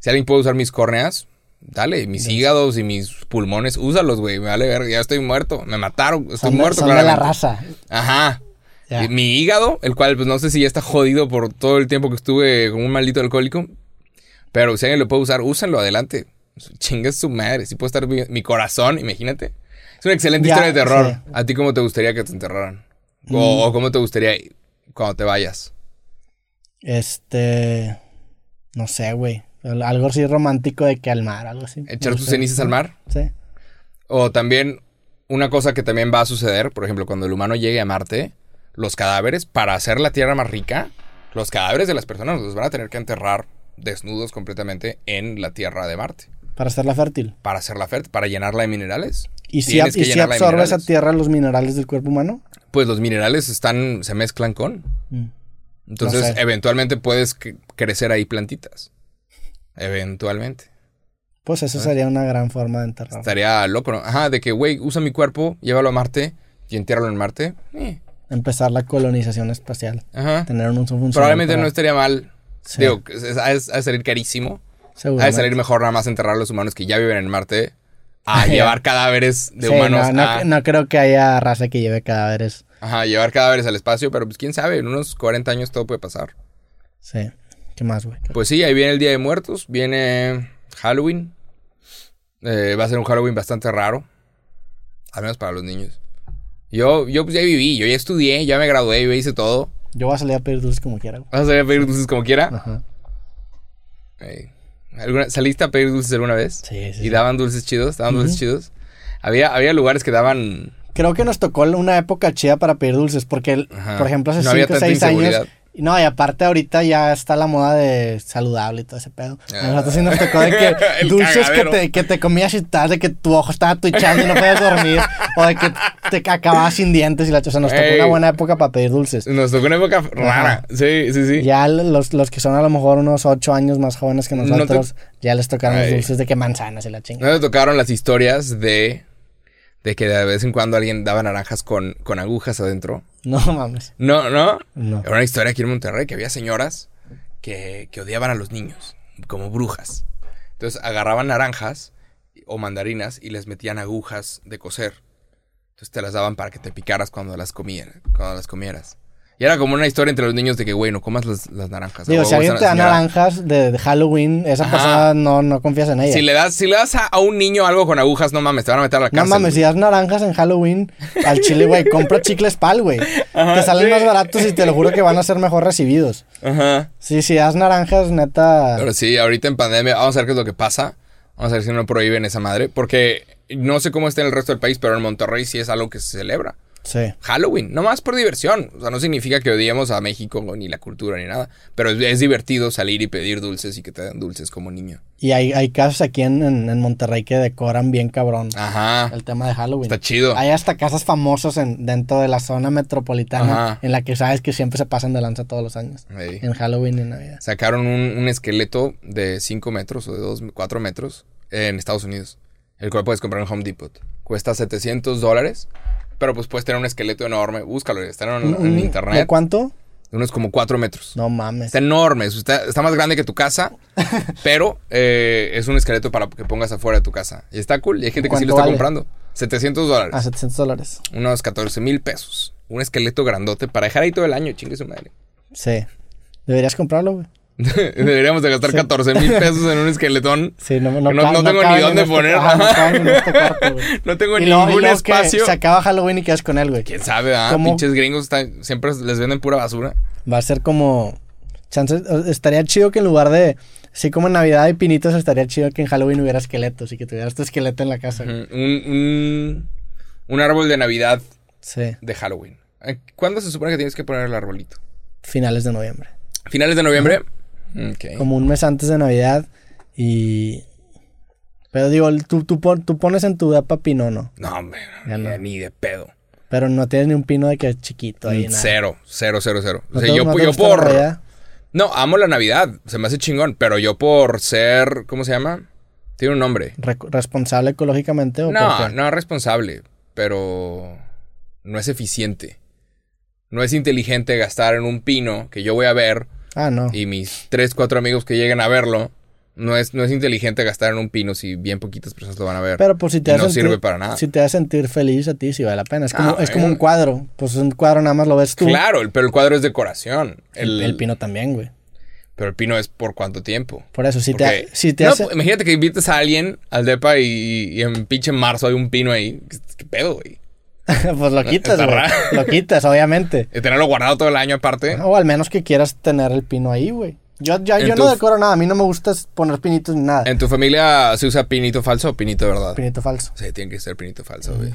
S1: si alguien puede usar mis córneas, dale, mis hígados y mis pulmones, úsalos, güey. Me vale ya estoy muerto. Me mataron, estoy
S2: Son, de-
S1: muerto,
S2: son de la raza.
S1: Ajá. Mi hígado, el cual pues no sé si ya está jodido por todo el tiempo que estuve como un maldito alcohólico. Pero si alguien lo puede usar, úsenlo adelante. Chingue su madre. Si puede estar mi, mi corazón, imagínate. Es una excelente historia de terror.
S2: sí.
S1: ¿A ti cómo te gustaría que te enterraran? O, o cómo te gustaría cuando te vayas?
S2: Este. No sé, güey. Algo así romántico de que al mar, algo así.
S1: ¿Echar tus cenizas al mar?
S2: Sí.
S1: O también, una cosa que también va a suceder, por ejemplo, cuando el humano llegue a Marte, los cadáveres, para hacer la Tierra más rica, los cadáveres de las personas los van a tener que enterrar desnudos completamente en la Tierra de Marte.
S2: Para hacerla fértil.
S1: Para hacerla fértil, para llenarla de minerales.
S2: ¿Y si, y si absorbe esa tierra los minerales del cuerpo humano?
S1: Pues los minerales están, se mezclan con.
S2: Mm.
S1: Entonces,
S2: No sé.
S1: eventualmente puedes cre- crecer ahí plantitas. Eventualmente.
S2: Pues eso sería una gran forma de enterrar.
S1: Estaría loco, ¿no? Ajá, de que, güey, usa mi cuerpo, llévalo a Marte y entiérralo en Marte. Eh,
S2: Empezar la colonización espacial.
S1: Ajá.
S2: Tener un uso funcional.
S1: Probablemente
S2: para-
S1: no estaría mal.
S2: Sí.
S1: Digo, ha de salir carísimo. Ha de salir mejor nada más enterrar a los humanos que ya viven en Marte a [laughs] llevar cadáveres de
S2: Sí,
S1: humanos
S2: no, no,
S1: a...
S2: no creo que haya raza que lleve cadáveres.
S1: Ajá, llevar cadáveres al espacio, pero pues quién sabe, en unos 40 años todo puede pasar.
S2: Sí. ¿Qué más, güey?
S1: Pues sí, ahí viene el Día de Muertos, viene Halloween. Eh, va a ser un Halloween bastante raro, al menos para los niños. Yo, yo pues ya viví, yo ya estudié, ya me gradué, yo hice todo.
S2: Yo voy a salir a pedir dulces como quiera, güey.
S1: ¿Vas a salir a pedir dulces como quiera?
S2: Ajá.
S1: Ey. ¿Alguna- ¿Saliste a pedir dulces alguna vez?
S2: Sí, sí,
S1: ¿Y
S2: sí.
S1: daban dulces chidos? ¿Daban dulces chidos? Había, había lugares que daban...
S2: Creo que nos tocó una época chida para pedir dulces, porque, el- por ejemplo, hace
S1: No había
S2: 5 o
S1: tanta
S2: 6 años. No, y aparte ahorita ya está la moda de saludable y todo ese pedo.
S1: Ah.
S2: nosotros sí nos tocó de que [laughs] dulces que te, que te comías y tal, de que tu ojo estaba twitchando y no podías dormir, [laughs] o de que te acababas sin dientes y la cosa. Nos tocó
S1: Ey.
S2: una buena época para pedir dulces.
S1: Nos tocó una época rara. Sí, sí, sí.
S2: Ya los, los que son a lo mejor unos 8 años más jóvenes que
S1: No te-
S2: nosotros, ya les tocaron los dulces de que manzanas y la chingada.
S1: No me tocaron las historias de... De que de vez en cuando alguien daba naranjas con, con agujas adentro.
S2: No mames.
S1: No, no.
S2: No.
S1: Era una historia aquí en Monterrey que había señoras que, que odiaban a los niños, como brujas. Entonces agarraban naranjas o mandarinas y les metían agujas de coser. Entonces te las daban para que te picaras cuando las comieras, cuando las comieras. Y era como una historia entre los niños de que, güey, no comas las, las naranjas.
S2: Digo, si alguien te da naranjas de, de Halloween, esa
S1: Ajá.
S2: persona no, no confías en ella.
S1: Si le das, si le das a, a un niño algo con agujas, no mames, te van a meter a la
S2: No
S1: cárcel.
S2: mames,
S1: güey.
S2: si das naranjas en Halloween al chile, güey, compra chicles pal, güey. Te salen
S1: sí.
S2: más baratos y te lo juro que van a ser mejor recibidos.
S1: Ajá.
S2: Sí, si das naranjas, neta.
S1: Pero sí, ahorita en pandemia, vamos a ver qué es lo que pasa. Vamos a ver si no prohíben esa madre. Porque no sé cómo está en el resto del país, pero en Monterrey sí es algo que se celebra.
S2: Sí.
S1: Halloween, no más por diversión. O sea, no significa que odiemos a México ni la cultura ni nada. Pero es, es divertido salir y pedir dulces y que te den dulces como niño.
S2: Y hay, hay casas aquí en, en, en Monterrey que decoran bien cabrón
S1: Ajá.
S2: el tema de Halloween.
S1: Está chido.
S2: Hay hasta casas famosas en, dentro de la zona metropolitana
S1: Ajá.
S2: en la que sabes que siempre se pasan de lanza todos los años.
S1: Ey.
S2: En Halloween y Navidad.
S1: Sacaron un, un esqueleto de 5 metros o de 2, 4 metros en Estados Unidos. El cual puedes comprar en Home Depot. Cuesta 700 dólares. Pero pues puedes tener un esqueleto enorme. Búscalo, está en, en
S2: Un- ¿De
S1: internet.
S2: cuánto?
S1: Unos como 4 metros.
S2: No mames.
S1: Está enorme, está, está más grande que tu casa, [laughs] pero eh, es un esqueleto para que pongas afuera de tu casa. Y está cool, y hay gente que sí lo
S2: ¿Cuánto
S1: está
S2: vale?
S1: comprando. 700 dólares,
S2: A 700 dólares.
S1: unos 14 mil pesos. Un esqueleto grandote para dejar ahí todo el año, chingue su madre.
S2: Sí. Deberías comprarlo, güey. [laughs]
S1: Deberíamos de gastar 14 mil [laughs] pesos en un esqueletón.
S2: Sí, no, no,
S1: Que no- tengo ni dónde
S2: este-
S1: poner.
S2: ajá, este cuarto. [laughs]
S1: No tengo
S2: Y luego- y
S1: ningún
S2: luego que
S1: espacio.
S2: Se acaba Halloween y quedas con él, güey.
S1: ¿Quién sabe, ah? Pinches gringos están- siempre les venden pura basura.
S2: Va a ser como. Chances, estaría chido que en lugar de. Así como en Navidad hay pinitos, estaría chido que en Halloween hubiera esqueletos y que tuvieras tu esqueleto en la casa.
S1: Un, un, un árbol de Navidad
S2: Sí.
S1: de Halloween. Eh, ¿Cuándo se supone que tienes que poner el arbolito?
S2: Finales de noviembre.
S1: ¿Finales de noviembre? Ok.
S2: Como un mes antes de Navidad. Y. Pero digo, tú, tú, pon- tú pones en tu depa pino, ¿no?
S1: No, hombre, ni,
S2: no.
S1: ni de pedo.
S2: Pero no tienes ni un pino de que es chiquito ahí. nada.
S1: Cero, cero, cero, cero. O
S2: ¿No
S1: sea,
S2: te-
S1: yo,
S2: no
S1: yo por...
S2: Navidad?
S1: No, amo la Navidad. Se me hace chingón. Pero yo por ser... ¿Cómo se llama? Tiene un nombre.
S2: Re- ¿Responsable ecológicamente o
S1: No, no es responsable. Pero... No es eficiente. No es inteligente gastar en un pino que yo voy a ver
S2: Ah, no.
S1: y mis tres, cuatro amigos que lleguen a verlo. No es, no es inteligente gastar en un pino si bien poquitas personas lo van a ver.
S2: Pero pues si te
S1: Y no
S2: sentir,
S1: sirve para nada.
S2: Si te hace sentir feliz a ti, sí vale la pena. Es como,
S1: Ah,
S2: es como un cuadro. Pues un cuadro nada más lo ves tú.
S1: Claro, el- pero el cuadro es decoración.
S2: El,
S1: El,
S2: el pino también, güey.
S1: Pero el pino es por cuánto tiempo.
S2: Por eso, si
S1: Porque-
S2: te, si te
S1: No,
S2: hace...
S1: imagínate que invites a alguien al depa y, y en pinche marzo hay un pino ahí. ¿Qué, qué pedo, güey? [laughs]
S2: pues lo quitas, güey. [laughs] Lo quitas, obviamente.
S1: Y tenerlo guardado todo el año aparte.
S2: O al menos que quieras tener el pino ahí, güey. Yo, yo
S1: tu-
S2: no decoro nada. A mí no me gusta poner pinitos ni nada.
S1: ¿En tu familia se usa pinito falso o pinito de verdad?
S2: Pinito falso.
S1: Sí, tiene que ser pinito falso, güey.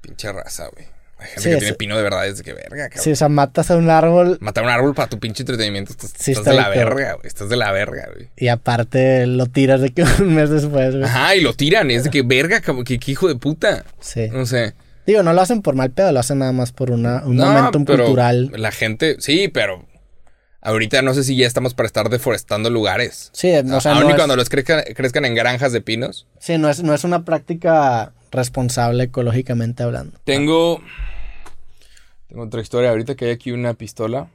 S1: Pinche raza, güey. Hay gente
S2: Sí,
S1: que
S2: es-
S1: tiene pino de verdad desde que verga, cabrón.
S2: Si o sea, matas a un árbol
S1: Matar un árbol para tu pinche entretenimiento. Estás,
S2: Sí,
S1: estás
S2: está
S1: de la verga, güey. Estás de la verga, güey.
S2: y aparte lo tiras de que [laughs] un mes después, güey.
S1: Ajá, y lo tiran. Es de que verga, como que, que hijo de puta.
S2: Sí.
S1: No sé.
S2: Digo, no lo hacen por mal pedo, lo hacen nada más por una, un
S1: No,
S2: momentum
S1: pero
S2: cultural.
S1: La gente, sí, pero ahorita no sé si ya estamos para estar deforestando lugares.
S2: Sí, o sea,
S1: Aún
S2: no
S1: y
S2: es,
S1: cuando los crezcan, crezcan en granjas de pinos.
S2: sí, no es, no es una práctica responsable ecológicamente hablando.
S1: Tengo. Tengo otra historia. Ahorita que hay aquí una pistola.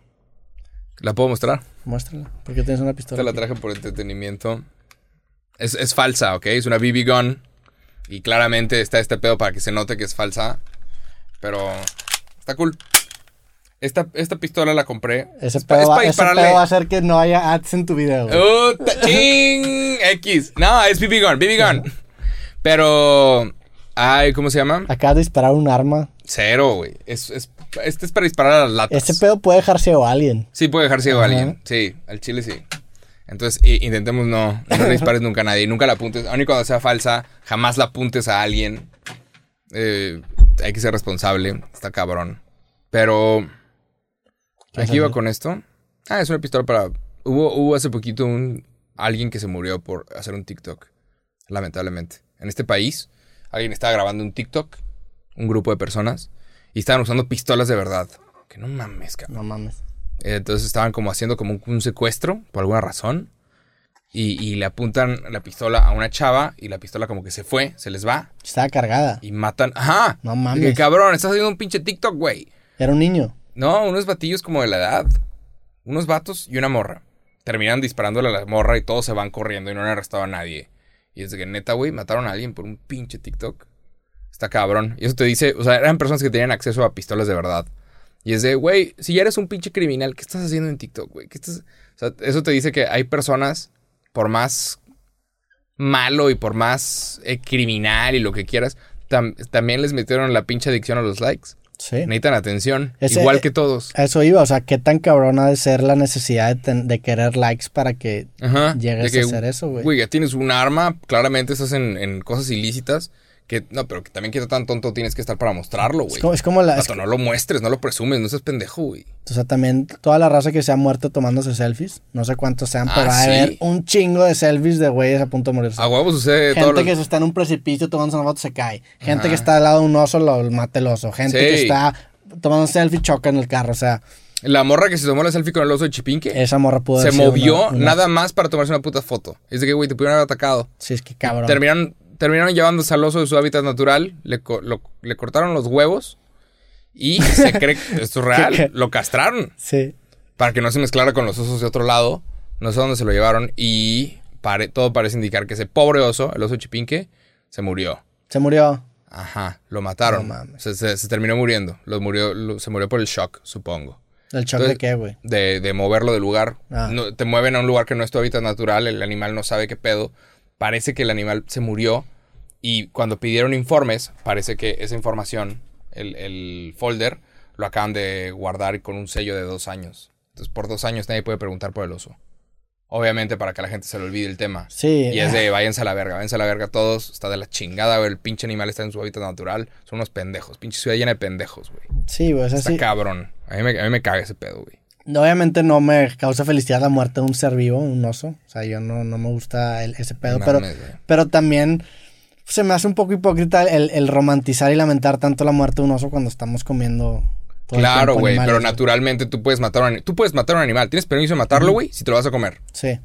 S1: ¿La puedo mostrar?
S2: Muéstrala. ¿Por qué tienes una pistola?
S1: Esta la
S2: aquí?
S1: traje por entretenimiento. Es, es falsa, ¿ok? Es una BB gun. Y claramente está este pedo para que se note que es falsa. Pero está cool. Esta, esta pistola la compré.
S2: Ese
S1: Es
S2: pedo,
S1: es
S2: va, ese pedo va a hacer que no haya ads en tu video.
S1: ¡Uta, [laughs] ching! X. No, es BB gun, BB gun. Pero. Ay, ¿cómo se llama?
S2: Acabas de disparar un arma.
S1: Cero, güey. Es, es- este es para disparar a las latas.
S2: Ese pedo puede dejar ciego a alguien.
S1: Sí, puede dejar ciego a
S2: Ajá.
S1: alguien. Sí, al chile sí. Entonces, intentemos no, no le dispares nunca a nadie. Nunca la apuntes. Aun y cuando sea falsa, jamás la apuntes a alguien. Eh, hay que ser responsable. Está cabrón. Pero.
S2: ¿Qué
S1: Aquí iba con esto. Ah, es una pistola para. Hubo, hubo hace poquito un. Alguien que se murió por hacer un TikTok. Lamentablemente. En este país, alguien estaba grabando un TikTok. Un grupo de personas. Y estaban usando pistolas de verdad. Que no mames, cabrón.
S2: No mames.
S1: Entonces estaban como haciendo como un, un secuestro por alguna razón. Y, y le apuntan la pistola a una chava y la pistola como que se fue, se les va
S2: Estaba cargada.
S1: y matan. ¡Ajá!
S2: No mames.
S1: que, cabrón, estás haciendo un pinche TikTok, güey.
S2: Era un niño.
S1: No, unos batillos como de la edad. Unos vatos y una morra. Terminan disparándole a la morra y todos se van corriendo y no han arrestado a nadie. Y es que neta, güey, mataron a alguien por un pinche TikTok. Está cabrón. Y eso te dice, o sea, eran personas que tenían acceso a pistolas de verdad. Y es de, güey, si ya eres un pinche criminal, ¿qué estás haciendo en TikTok, güey? ¿Qué estás...? O sea, eso te dice que hay personas, por más malo y por más eh, criminal y lo que quieras, tam- también les metieron la pinche adicción a los likes.
S2: Sí.
S1: Necesitan atención,
S2: Ese-
S1: igual que todos.
S2: Eso iba, o sea, qué tan cabrona de ser la necesidad de, querer likes para que
S1: Ajá.
S2: llegues
S1: que,
S2: a hacer eso, güey.
S1: Güey, ya tienes un arma, claramente estás en, en cosas ilícitas. Que, no, pero que también qué tan tonto tienes que estar para mostrarlo,
S2: Es
S1: güey.
S2: como, es como la... es
S1: Vato, no lo muestres, no lo presumes, no seas pendejo, güey.
S2: O sea, también toda la raza que se ha muerto tomándose selfies. No sé cuántos sean,
S1: Ah,
S2: pero va a haber un chingo de selfies de güeyes a punto de morirse.
S1: A huevo sucede
S2: Gente que se está en un precipicio tomándose una foto se cae. Gente
S1: Ajá.
S2: que está al lado de un oso lo mata el oso. Gente
S1: Sí.
S2: que está tomando un selfie choca en el carro. O sea,
S1: La morra que se tomó la selfie con el oso de Chipinque
S2: esa morra pudo
S1: se movió
S2: una- una-
S1: nada más para tomarse una puta foto. Es de que, güey, te pudieron haber atacado.
S2: Sí, es que cabrón.
S1: Terminaron, terminaron llevándose al oso de su hábitat natural, le, co- lo- le cortaron los huevos y se cree que [laughs] esto es real, lo castraron.
S2: Sí.
S1: para que no se mezclara con los osos de otro lado. No sé dónde se lo llevaron y pare- todo parece indicar que ese pobre oso, el oso chipinque, se murió.
S2: Se murió.
S1: Ajá, lo mataron.
S2: No mames.
S1: se, se- se terminó muriendo. Lo murió, lo- se murió por el shock, supongo.
S2: ¿El shock
S1: Entonces-
S2: de qué, güey?
S1: De, de moverlo del lugar.
S2: Ah.
S1: No- te mueven a un lugar que no es tu hábitat natural, el animal no sabe qué pedo. Parece que el animal se murió y cuando pidieron informes, parece que esa información, el, el folder, lo acaban de guardar con un sello de dos años. Entonces, por dos años nadie puede preguntar por el oso. Obviamente para que la gente se le olvide el tema.
S2: Sí.
S1: Y es de váyanse a la verga, váyanse a la verga todos. Está de la chingada, güey. El pinche animal está en su hábitat natural. Son unos pendejos. Pinche ciudad llena de pendejos, güey.
S2: Sí, güey. o sea,
S1: Está
S2: sí.
S1: cabrón. A mí, me, a mí me caga ese pedo, güey.
S2: Obviamente no me causa felicidad la muerte de un ser vivo, un oso. O sea, yo no, no me gusta el- ese pedo.
S1: No
S2: pero, pero también se me hace un poco hipócrita el, el romantizar y lamentar tanto la muerte de un oso cuando estamos comiendo. todo
S1: Claro, güey, pero naturalmente tú puedes matar a un, tú puedes matar a un animal. Tienes permiso de matarlo, güey, si te lo vas a comer.
S2: Sí.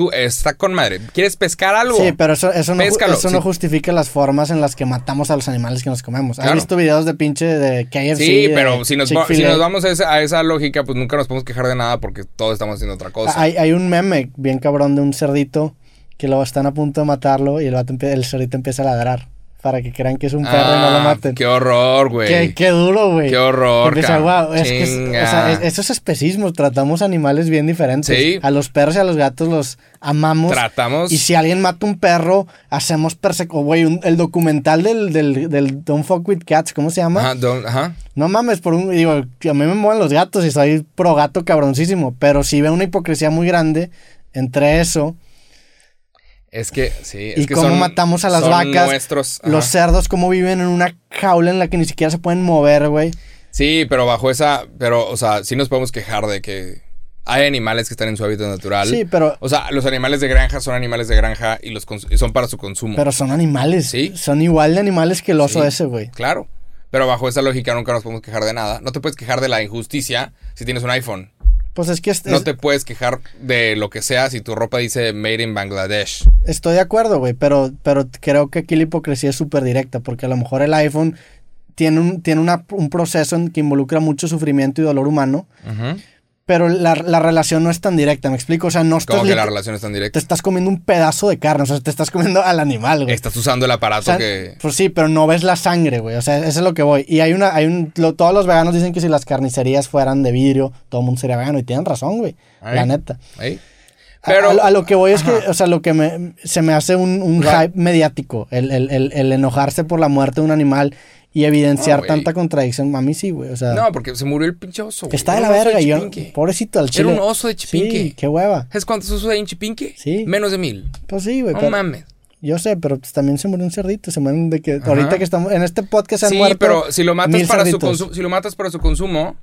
S1: Tú está con madre. ¿Quieres pescar algo?
S2: Sí, pero eso, eso, no,
S1: Péscalo,
S2: eso no justifica las formas en las que matamos a los animales que nos comemos. ¿Has
S1: Claro.
S2: visto videos de pinche de KFC?
S1: Sí, pero si nos, si nos vamos a esa, a esa lógica, pues nunca nos podemos quejar de nada porque todos estamos haciendo otra cosa.
S2: Hay, hay un meme bien cabrón de un cerdito que lo están a punto de matarlo y el, vato el cerdito empieza a ladrar para que crean que es un perro y no lo
S1: Ah,
S2: maten.
S1: Qué horror, güey.
S2: Qué, qué duro, güey.
S1: Qué horror,
S2: Porque, guau, es que es- o sea, tratamos animales bien diferentes.
S1: Sí.
S2: A los perros y a los gatos los amamos.
S1: Tratamos.
S2: Y si alguien mata un perro, hacemos persecución. Güey, el documental del, del, del Don't Fuck With Cats, ¿cómo se llama?
S1: Ajá, don't- ajá.
S2: No mames, por un. Digo, a mí me mueven los gatos y soy pro gato cabroncísimo. Pero sí veo una hipocresía muy grande entre eso.
S1: Es que, sí. Es
S2: y
S1: que
S2: cómo
S1: son-
S2: matamos a las
S1: son
S2: vacas.
S1: Nuestros.
S2: Los cerdos, cómo viven en una jaula en la que ni siquiera se pueden mover, güey.
S1: Sí, pero bajo esa. Pero, o sea, sí nos podemos quejar de que hay animales que están en su hábitat natural.
S2: Sí, pero,
S1: O sea, los animales de granja son animales de granja y los y son para su consumo.
S2: pero son animales.
S1: Sí.
S2: Son igual de animales que el oso
S1: Sí.
S2: ese, güey.
S1: Claro. Pero bajo esa lógica nunca nos podemos quejar de nada. No te puedes quejar de la injusticia si tienes un iPhone.
S2: Pues es que es-
S1: No te puedes quejar de lo que sea si tu ropa dice Made in Bangladesh.
S2: estoy de acuerdo, güey. Pero, pero creo que aquí la hipocresía es súper directa. Porque a lo mejor el iPhone tiene un, tiene una- un proceso en que involucra mucho sufrimiento y dolor humano.
S1: Ujú.
S2: Pero la, la relación no es tan directa, ¿me explico? O sea, no estás...
S1: Como que la relación es tan
S2: Te
S1: directa.
S2: estás comiendo un pedazo de carne, o sea, te estás comiendo al animal, güey.
S1: Estás usando el
S2: O
S1: aparato
S2: sea,
S1: que...
S2: Pues sí, pero no ves la sangre, güey. O sea, eso es lo que voy. Y hay una, hay un, lo- todos los veganos dicen que si las carnicerías fueran de vidrio, todo el mundo sería vegano. Y tienen razón, güey.
S1: Ay.
S2: La neta. A-
S1: Pero...
S2: a, a lo que voy es que, o sea, lo que me, se me hace un, hype mediático, el, el, el, el enojarse por la muerte de un animal y evidenciar
S1: No, güey.
S2: tanta contradicción. A mí sí, güey. O sea,
S1: No, porque se murió el pinche oso. güey.
S2: está de
S1: Era
S2: la verga. y yo, pobrecito al
S1: Era
S2: chile.
S1: un oso de Chipinque.
S2: Sí, qué hueva.
S1: ¿Sabes cuántos osos hay en Chipinque?
S2: Sí.
S1: Menos de mil.
S2: Pues sí, güey.
S1: No
S2: pero-
S1: mames.
S2: Yo sé, pero pues también se murió un cerdito. Se mueren de que.
S1: Ajá.
S2: Ahorita que estamos. En este podcast se han
S1: Sí,
S2: muerto.
S1: pero si lo matas para su
S2: cerditos.
S1: consumo, si lo matas para su consumo,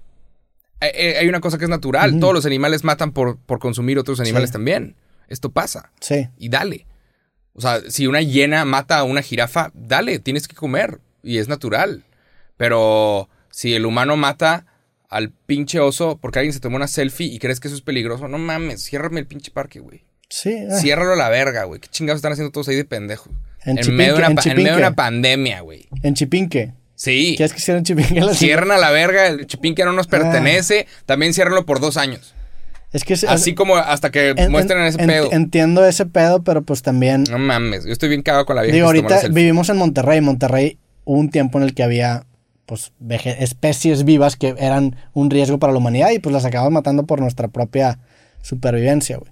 S1: eh, eh, hay una cosa que es natural. Todos los animales matan por, por consumir otros animales
S2: Sí.
S1: también. Esto pasa.
S2: Sí.
S1: Y dale. O sea, si una hiena mata a una jirafa, dale, tienes que comer. Y es natural. Pero si el humano mata al pinche oso porque alguien se tomó una selfie y crees que eso es peligroso, no mames, ciérrame el pinche parque, güey.
S2: Sí. ah.
S1: Ciérralo a la verga, güey. ¿Qué chingados están haciendo todos ahí de pendejos?
S2: En
S1: En, medio, de
S2: Chipinque,
S1: una,
S2: en
S1: medio de
S2: Chipinque.
S1: una pandemia, güey.
S2: En Chipinque.
S1: Sí.
S2: ¿Quieres que hicieran Chipinque? [laughs] La
S1: Cierran a la verga, el chipinque no
S2: Ah.
S1: nos pertenece. También ciérralo por dos años.
S2: Es que... es-
S1: Así como hasta que
S2: en-
S1: muestren
S2: en-
S1: ese
S2: en-
S1: pedo.
S2: Entiendo ese pedo, pero pues también...
S1: No mames, yo estoy bien cagado con la vieja.
S2: Digo, ahorita vivimos en Monterrey. Monterrey hubo un tiempo en el que había pues especies vivas que eran un riesgo para la humanidad y pues las acabamos matando por nuestra propia supervivencia, güey.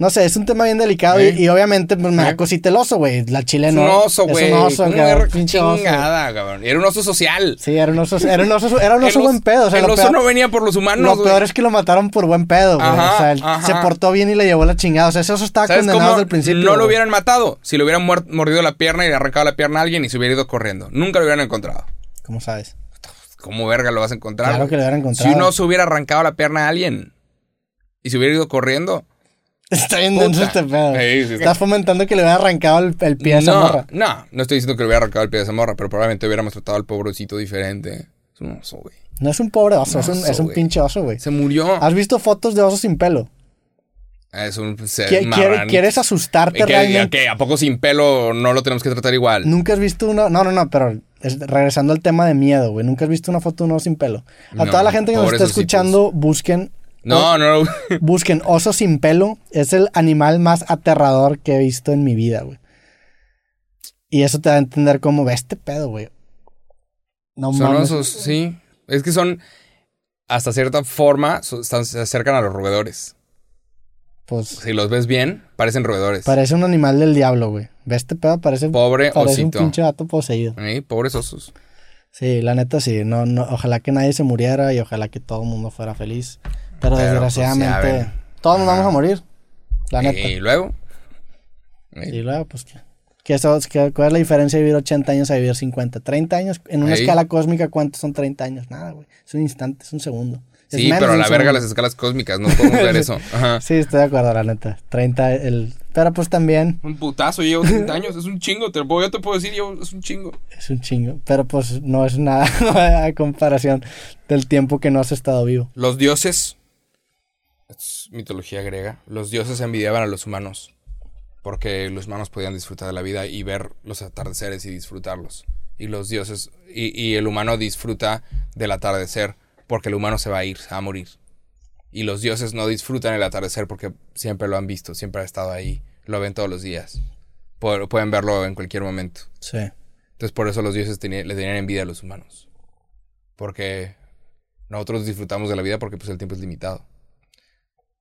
S2: No sé, es un tema bien delicado y- obviamente pues, me da cosita el oso, güey. La
S1: Es
S2: chilena.
S1: un oso, güey.
S2: Es un oso,
S1: ¿Cómo
S2: cabrón, oso.
S1: chingada, cabrón? Era un oso social.
S2: Sí, era un oso, era un oso, era un [laughs] oso
S1: os-
S2: buen pedo. O sea,
S1: el oso
S2: peor-
S1: no venía por los humanos,
S2: Lo
S1: güey.
S2: peor es que lo mataron por buen pedo, güey. O sea, él se portó bien y le llevó la chingada. O sea, ese oso estaba
S1: ¿Sabes
S2: condenado desde el principio.
S1: no lo hubieran matado? Si le hubieran mordido la pierna y arrancado la pierna a alguien y se hubiera ido corriendo. Nunca lo hubieran encontrado.
S2: ¿Cómo sabes?
S1: ¿Cómo verga lo vas a encontrar?
S2: Claro que lo hubieran encontrado.
S1: Si un oso hubiera arrancado la pierna a alguien y se hubiera ido corriendo. [laughs]
S2: Está bien denso este pedo.
S1: Sí, sí.
S2: Estás fomentando que le hubiera arrancado el, el pie a esa
S1: no,
S2: morra.
S1: no, no estoy diciendo que le hubiera arrancado el pie de esa morra, pero probablemente hubiéramos tratado al pobrecito diferente. Es un oso, güey.
S2: No es un pobre oso, es un,
S1: Oso,
S2: es un pinche oso, güey.
S1: Se murió.
S2: ¿Has visto fotos de osos sin pelo?
S1: Es un ser
S2: ¿Qui- quiere-
S1: marranito.
S2: ¿Quieres asustarte
S1: ¿Que,
S2: realmente?
S1: que, ¿A poco sin pelo no lo tenemos que tratar igual?
S2: Nunca has visto una. No, no, no, pero es- regresando al tema de miedo, güey. Nunca has visto una foto de un oso sin pelo. A
S1: No,
S2: toda la gente que nos está escuchando, busquen.
S1: No, no. [laughs]
S2: Busquen oso sin pelo. Es el animal más aterrador que he visto en mi vida, güey. Y eso te da a entender cómo ve este pedo, güey. No
S1: Son
S2: mames.
S1: osos, sí. Es que son, hasta cierta forma, so- están- se acercan a los roedores.
S2: Pues
S1: Si los ves bien, parecen roedores.
S2: parece un animal del diablo, güey. Ve este pedo, parece,
S1: Pobre
S2: parece un
S1: osito.
S2: pinche gato poseído.
S1: ¿Eh? Pobres osos.
S2: Sí, la neta sí. No, no, ojalá que nadie se muriera y ojalá que todo el mundo fuera feliz. Pero,
S1: Pero, pues,
S2: desgraciadamente, todos nos vamos a morir. La neta.
S1: Y luego.
S2: Y luego, pues, ¿qué? ¿Qué qué- ¿cuál es la diferencia de vivir 80 años a vivir 50? 30 años, en una
S1: Ey.
S2: escala cósmica, ¿cuántos son 30 años? Nada, güey. Es un instante, es un segundo. Es
S1: Sí, pero a la verga las escalas cósmicas, no podemos ver [laughs] eso. Ajá.
S2: Sí, estoy de acuerdo, la neta. 30, el... Pero pues también
S1: Un putazo, llevo 30 años, es un chingo, te lo puedo, yo te puedo decir, yo, es un chingo.
S2: es un chingo. Pero pues no es nada [laughs] a comparación del tiempo que no has estado vivo.
S1: Los dioses, es mitología griega, los dioses envidiaban a los humanos porque los humanos podían disfrutar de la vida y ver los atardeceres y disfrutarlos. Y los dioses, y, y el humano disfruta del atardecer porque el humano se va a ir, se va a morir. Y los dioses no disfrutan el atardecer porque siempre lo han visto, siempre ha estado ahí, lo ven todos los días. Pu- Pueden verlo en cualquier momento.
S2: Sí.
S1: Entonces por eso los dioses le tenían envidia a los humanos. Porque nosotros disfrutamos de la vida porque pues el tiempo es limitado.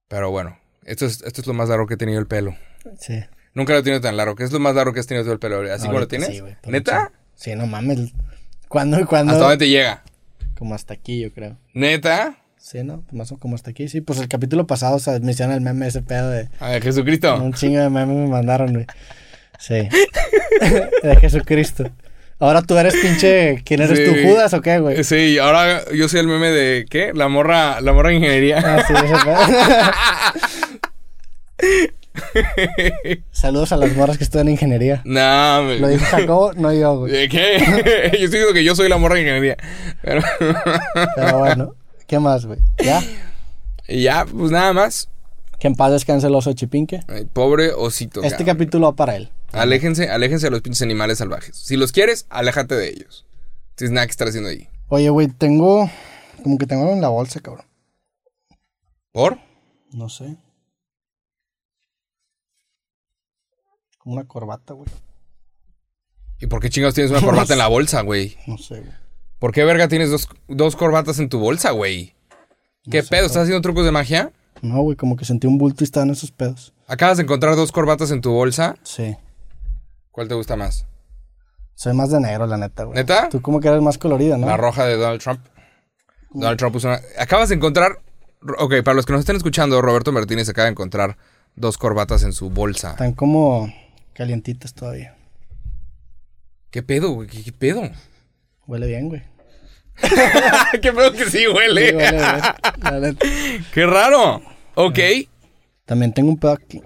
S1: Pero bueno, esto es, esto es lo más largo que he tenido el pelo.
S2: Sí.
S1: Nunca lo he tenido tan largo. ¿Qué es lo más largo que has tenido tú el pelo? ¿Así como lo tienes?
S2: sí, güey, por
S1: ¿Neta?
S2: Sí, no mames. ¿Cuándo? ¿Cuándo?
S1: ¿Hasta dónde te llega?
S2: Como hasta aquí, yo creo.
S1: ¿Neta?
S2: Sí, ¿no? Más como hasta aquí. Sí, pues el capítulo pasado, o sea, me hicieron el meme ese pedo de...
S1: A ver, Jesucristo.
S2: Un chingo de memes me mandaron, güey. Sí. [laughs] [laughs] de Jesucristo. Ahora tú eres pinche... ¿Quién eres
S1: Sí.
S2: tú, Judas o qué, güey?
S1: Sí, ahora yo soy el meme de ¿qué? La morra, la morra de ingeniería.
S2: Ah, sí. [laughs] Saludos a las morras que estudian ingeniería.
S1: no, me...
S2: Lo dijo Jacobo, no yo, güey.
S1: ¿De qué? [laughs] yo estoy diciendo que yo soy la morra de ingeniería. Pero... [laughs]
S2: Pero bueno, ¿qué más, güey? ¿Ya?
S1: y ya, pues nada más.
S2: Que en paz descanse el oso chipinque.
S1: Pobre osito.
S2: Este
S1: cabrón.
S2: capítulo va para él.
S1: Aléjense, aléjense de los pinches animales salvajes. Si los quieres, aléjate de ellos. Tienes nada que estar haciendo ahí.
S2: Oye, güey, tengo... Como que tengo algo en la bolsa, cabrón.
S1: ¿Por?
S2: No sé. Como una corbata, güey.
S1: ¿Y por qué chingados tienes una corbata [laughs] en la bolsa, güey?
S2: No sé, güey.
S1: ¿Por qué verga tienes dos, dos corbatas en tu bolsa, güey? ¿Qué pedo? ¿Estás haciendo trucos de magia?
S2: No, güey, como que sentí un bulto y estaba en esos pedos.
S1: Acabas de encontrar dos corbatas en tu bolsa.
S2: Sí.
S1: ¿Cuál te gusta más?
S2: Soy más de negro, la neta, güey.
S1: ¿Neta?
S2: Tú como que eres más colorida, ¿no?
S1: La roja de Donald Trump. Donald Trump puso una... Acabas de encontrar... Ok, para los que nos estén escuchando, Roberto Martínez acaba de encontrar dos corbatas en su bolsa.
S2: Están como calientitas todavía.
S1: ¿Qué pedo, güey? ¿Qué, qué pedo?
S2: Huele bien, güey. [laughs]
S1: ¿Qué pedo que sí huele?
S2: Sí, huele bien, la neta. [laughs]
S1: ¡Qué raro! Ok.
S2: También tengo un pedo aquí.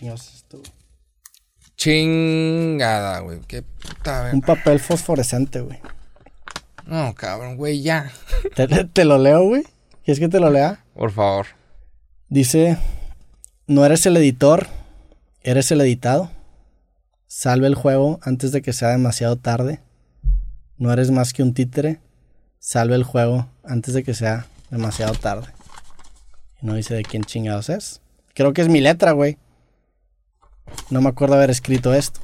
S2: Chingados es esto, güey.
S1: Chingada, güey. Qué puta
S2: Un
S1: verga.
S2: papel fosforescente, güey.
S1: No, cabrón, güey, ya. [laughs]
S2: ¿Te, te lo leo, güey? ¿Quieres que te lo lea?
S1: Por favor.
S2: Dice, no eres el editor, eres el editado. Salve el juego antes de que sea demasiado tarde. No eres más que un títere. Salve el juego antes de que sea demasiado tarde. Y no dice de quién chingados es. Creo que es mi letra, güey. No me acuerdo haber escrito esto.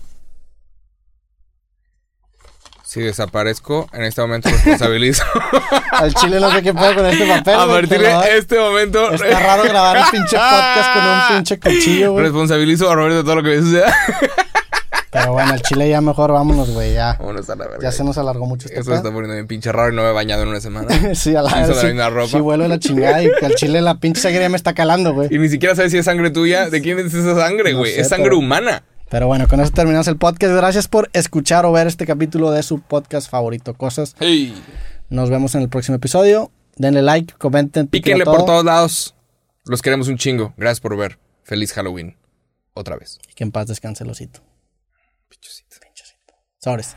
S1: Si desaparezco, en este momento responsabilizo. [laughs]
S2: Al chile no sé qué puedo con este papel.
S1: A partir de este momento,
S2: Está raro grabar un pinche podcast con un pinche cuchillo, güey.
S1: responsabilizo a Roberto de todo lo que me suceda.
S2: Pero bueno, al chile ya mejor vámonos, güey. Ya,
S1: Vámonos a la verga.
S2: ya se nos alargó mucho este
S1: Eso se está poniendo bien pinche raro y no me he bañado en una semana. [laughs]
S2: Sí, a la vez.
S1: la
S2: Sí,
S1: misma ropa.
S2: sí vuelve la chingada y que al chile la pinche sangre ya me está calando, güey.
S1: Y ni siquiera sabes si es sangre tuya. ¿De quién es esa sangre, güey? es sangre
S2: pero-
S1: humana.
S2: Pero bueno, con eso terminamos el podcast. Gracias por escuchar o ver este capítulo de su podcast favorito, Cosas.
S1: Hey.
S2: Nos vemos en el próximo episodio. Denle like, comenten, Píquenle
S1: por todos lados. Los queremos un chingo. Gracias por ver. Feliz Halloween. Otra vez.
S2: Que en paz descanse el osito.
S1: Pichosito.
S2: Sobres.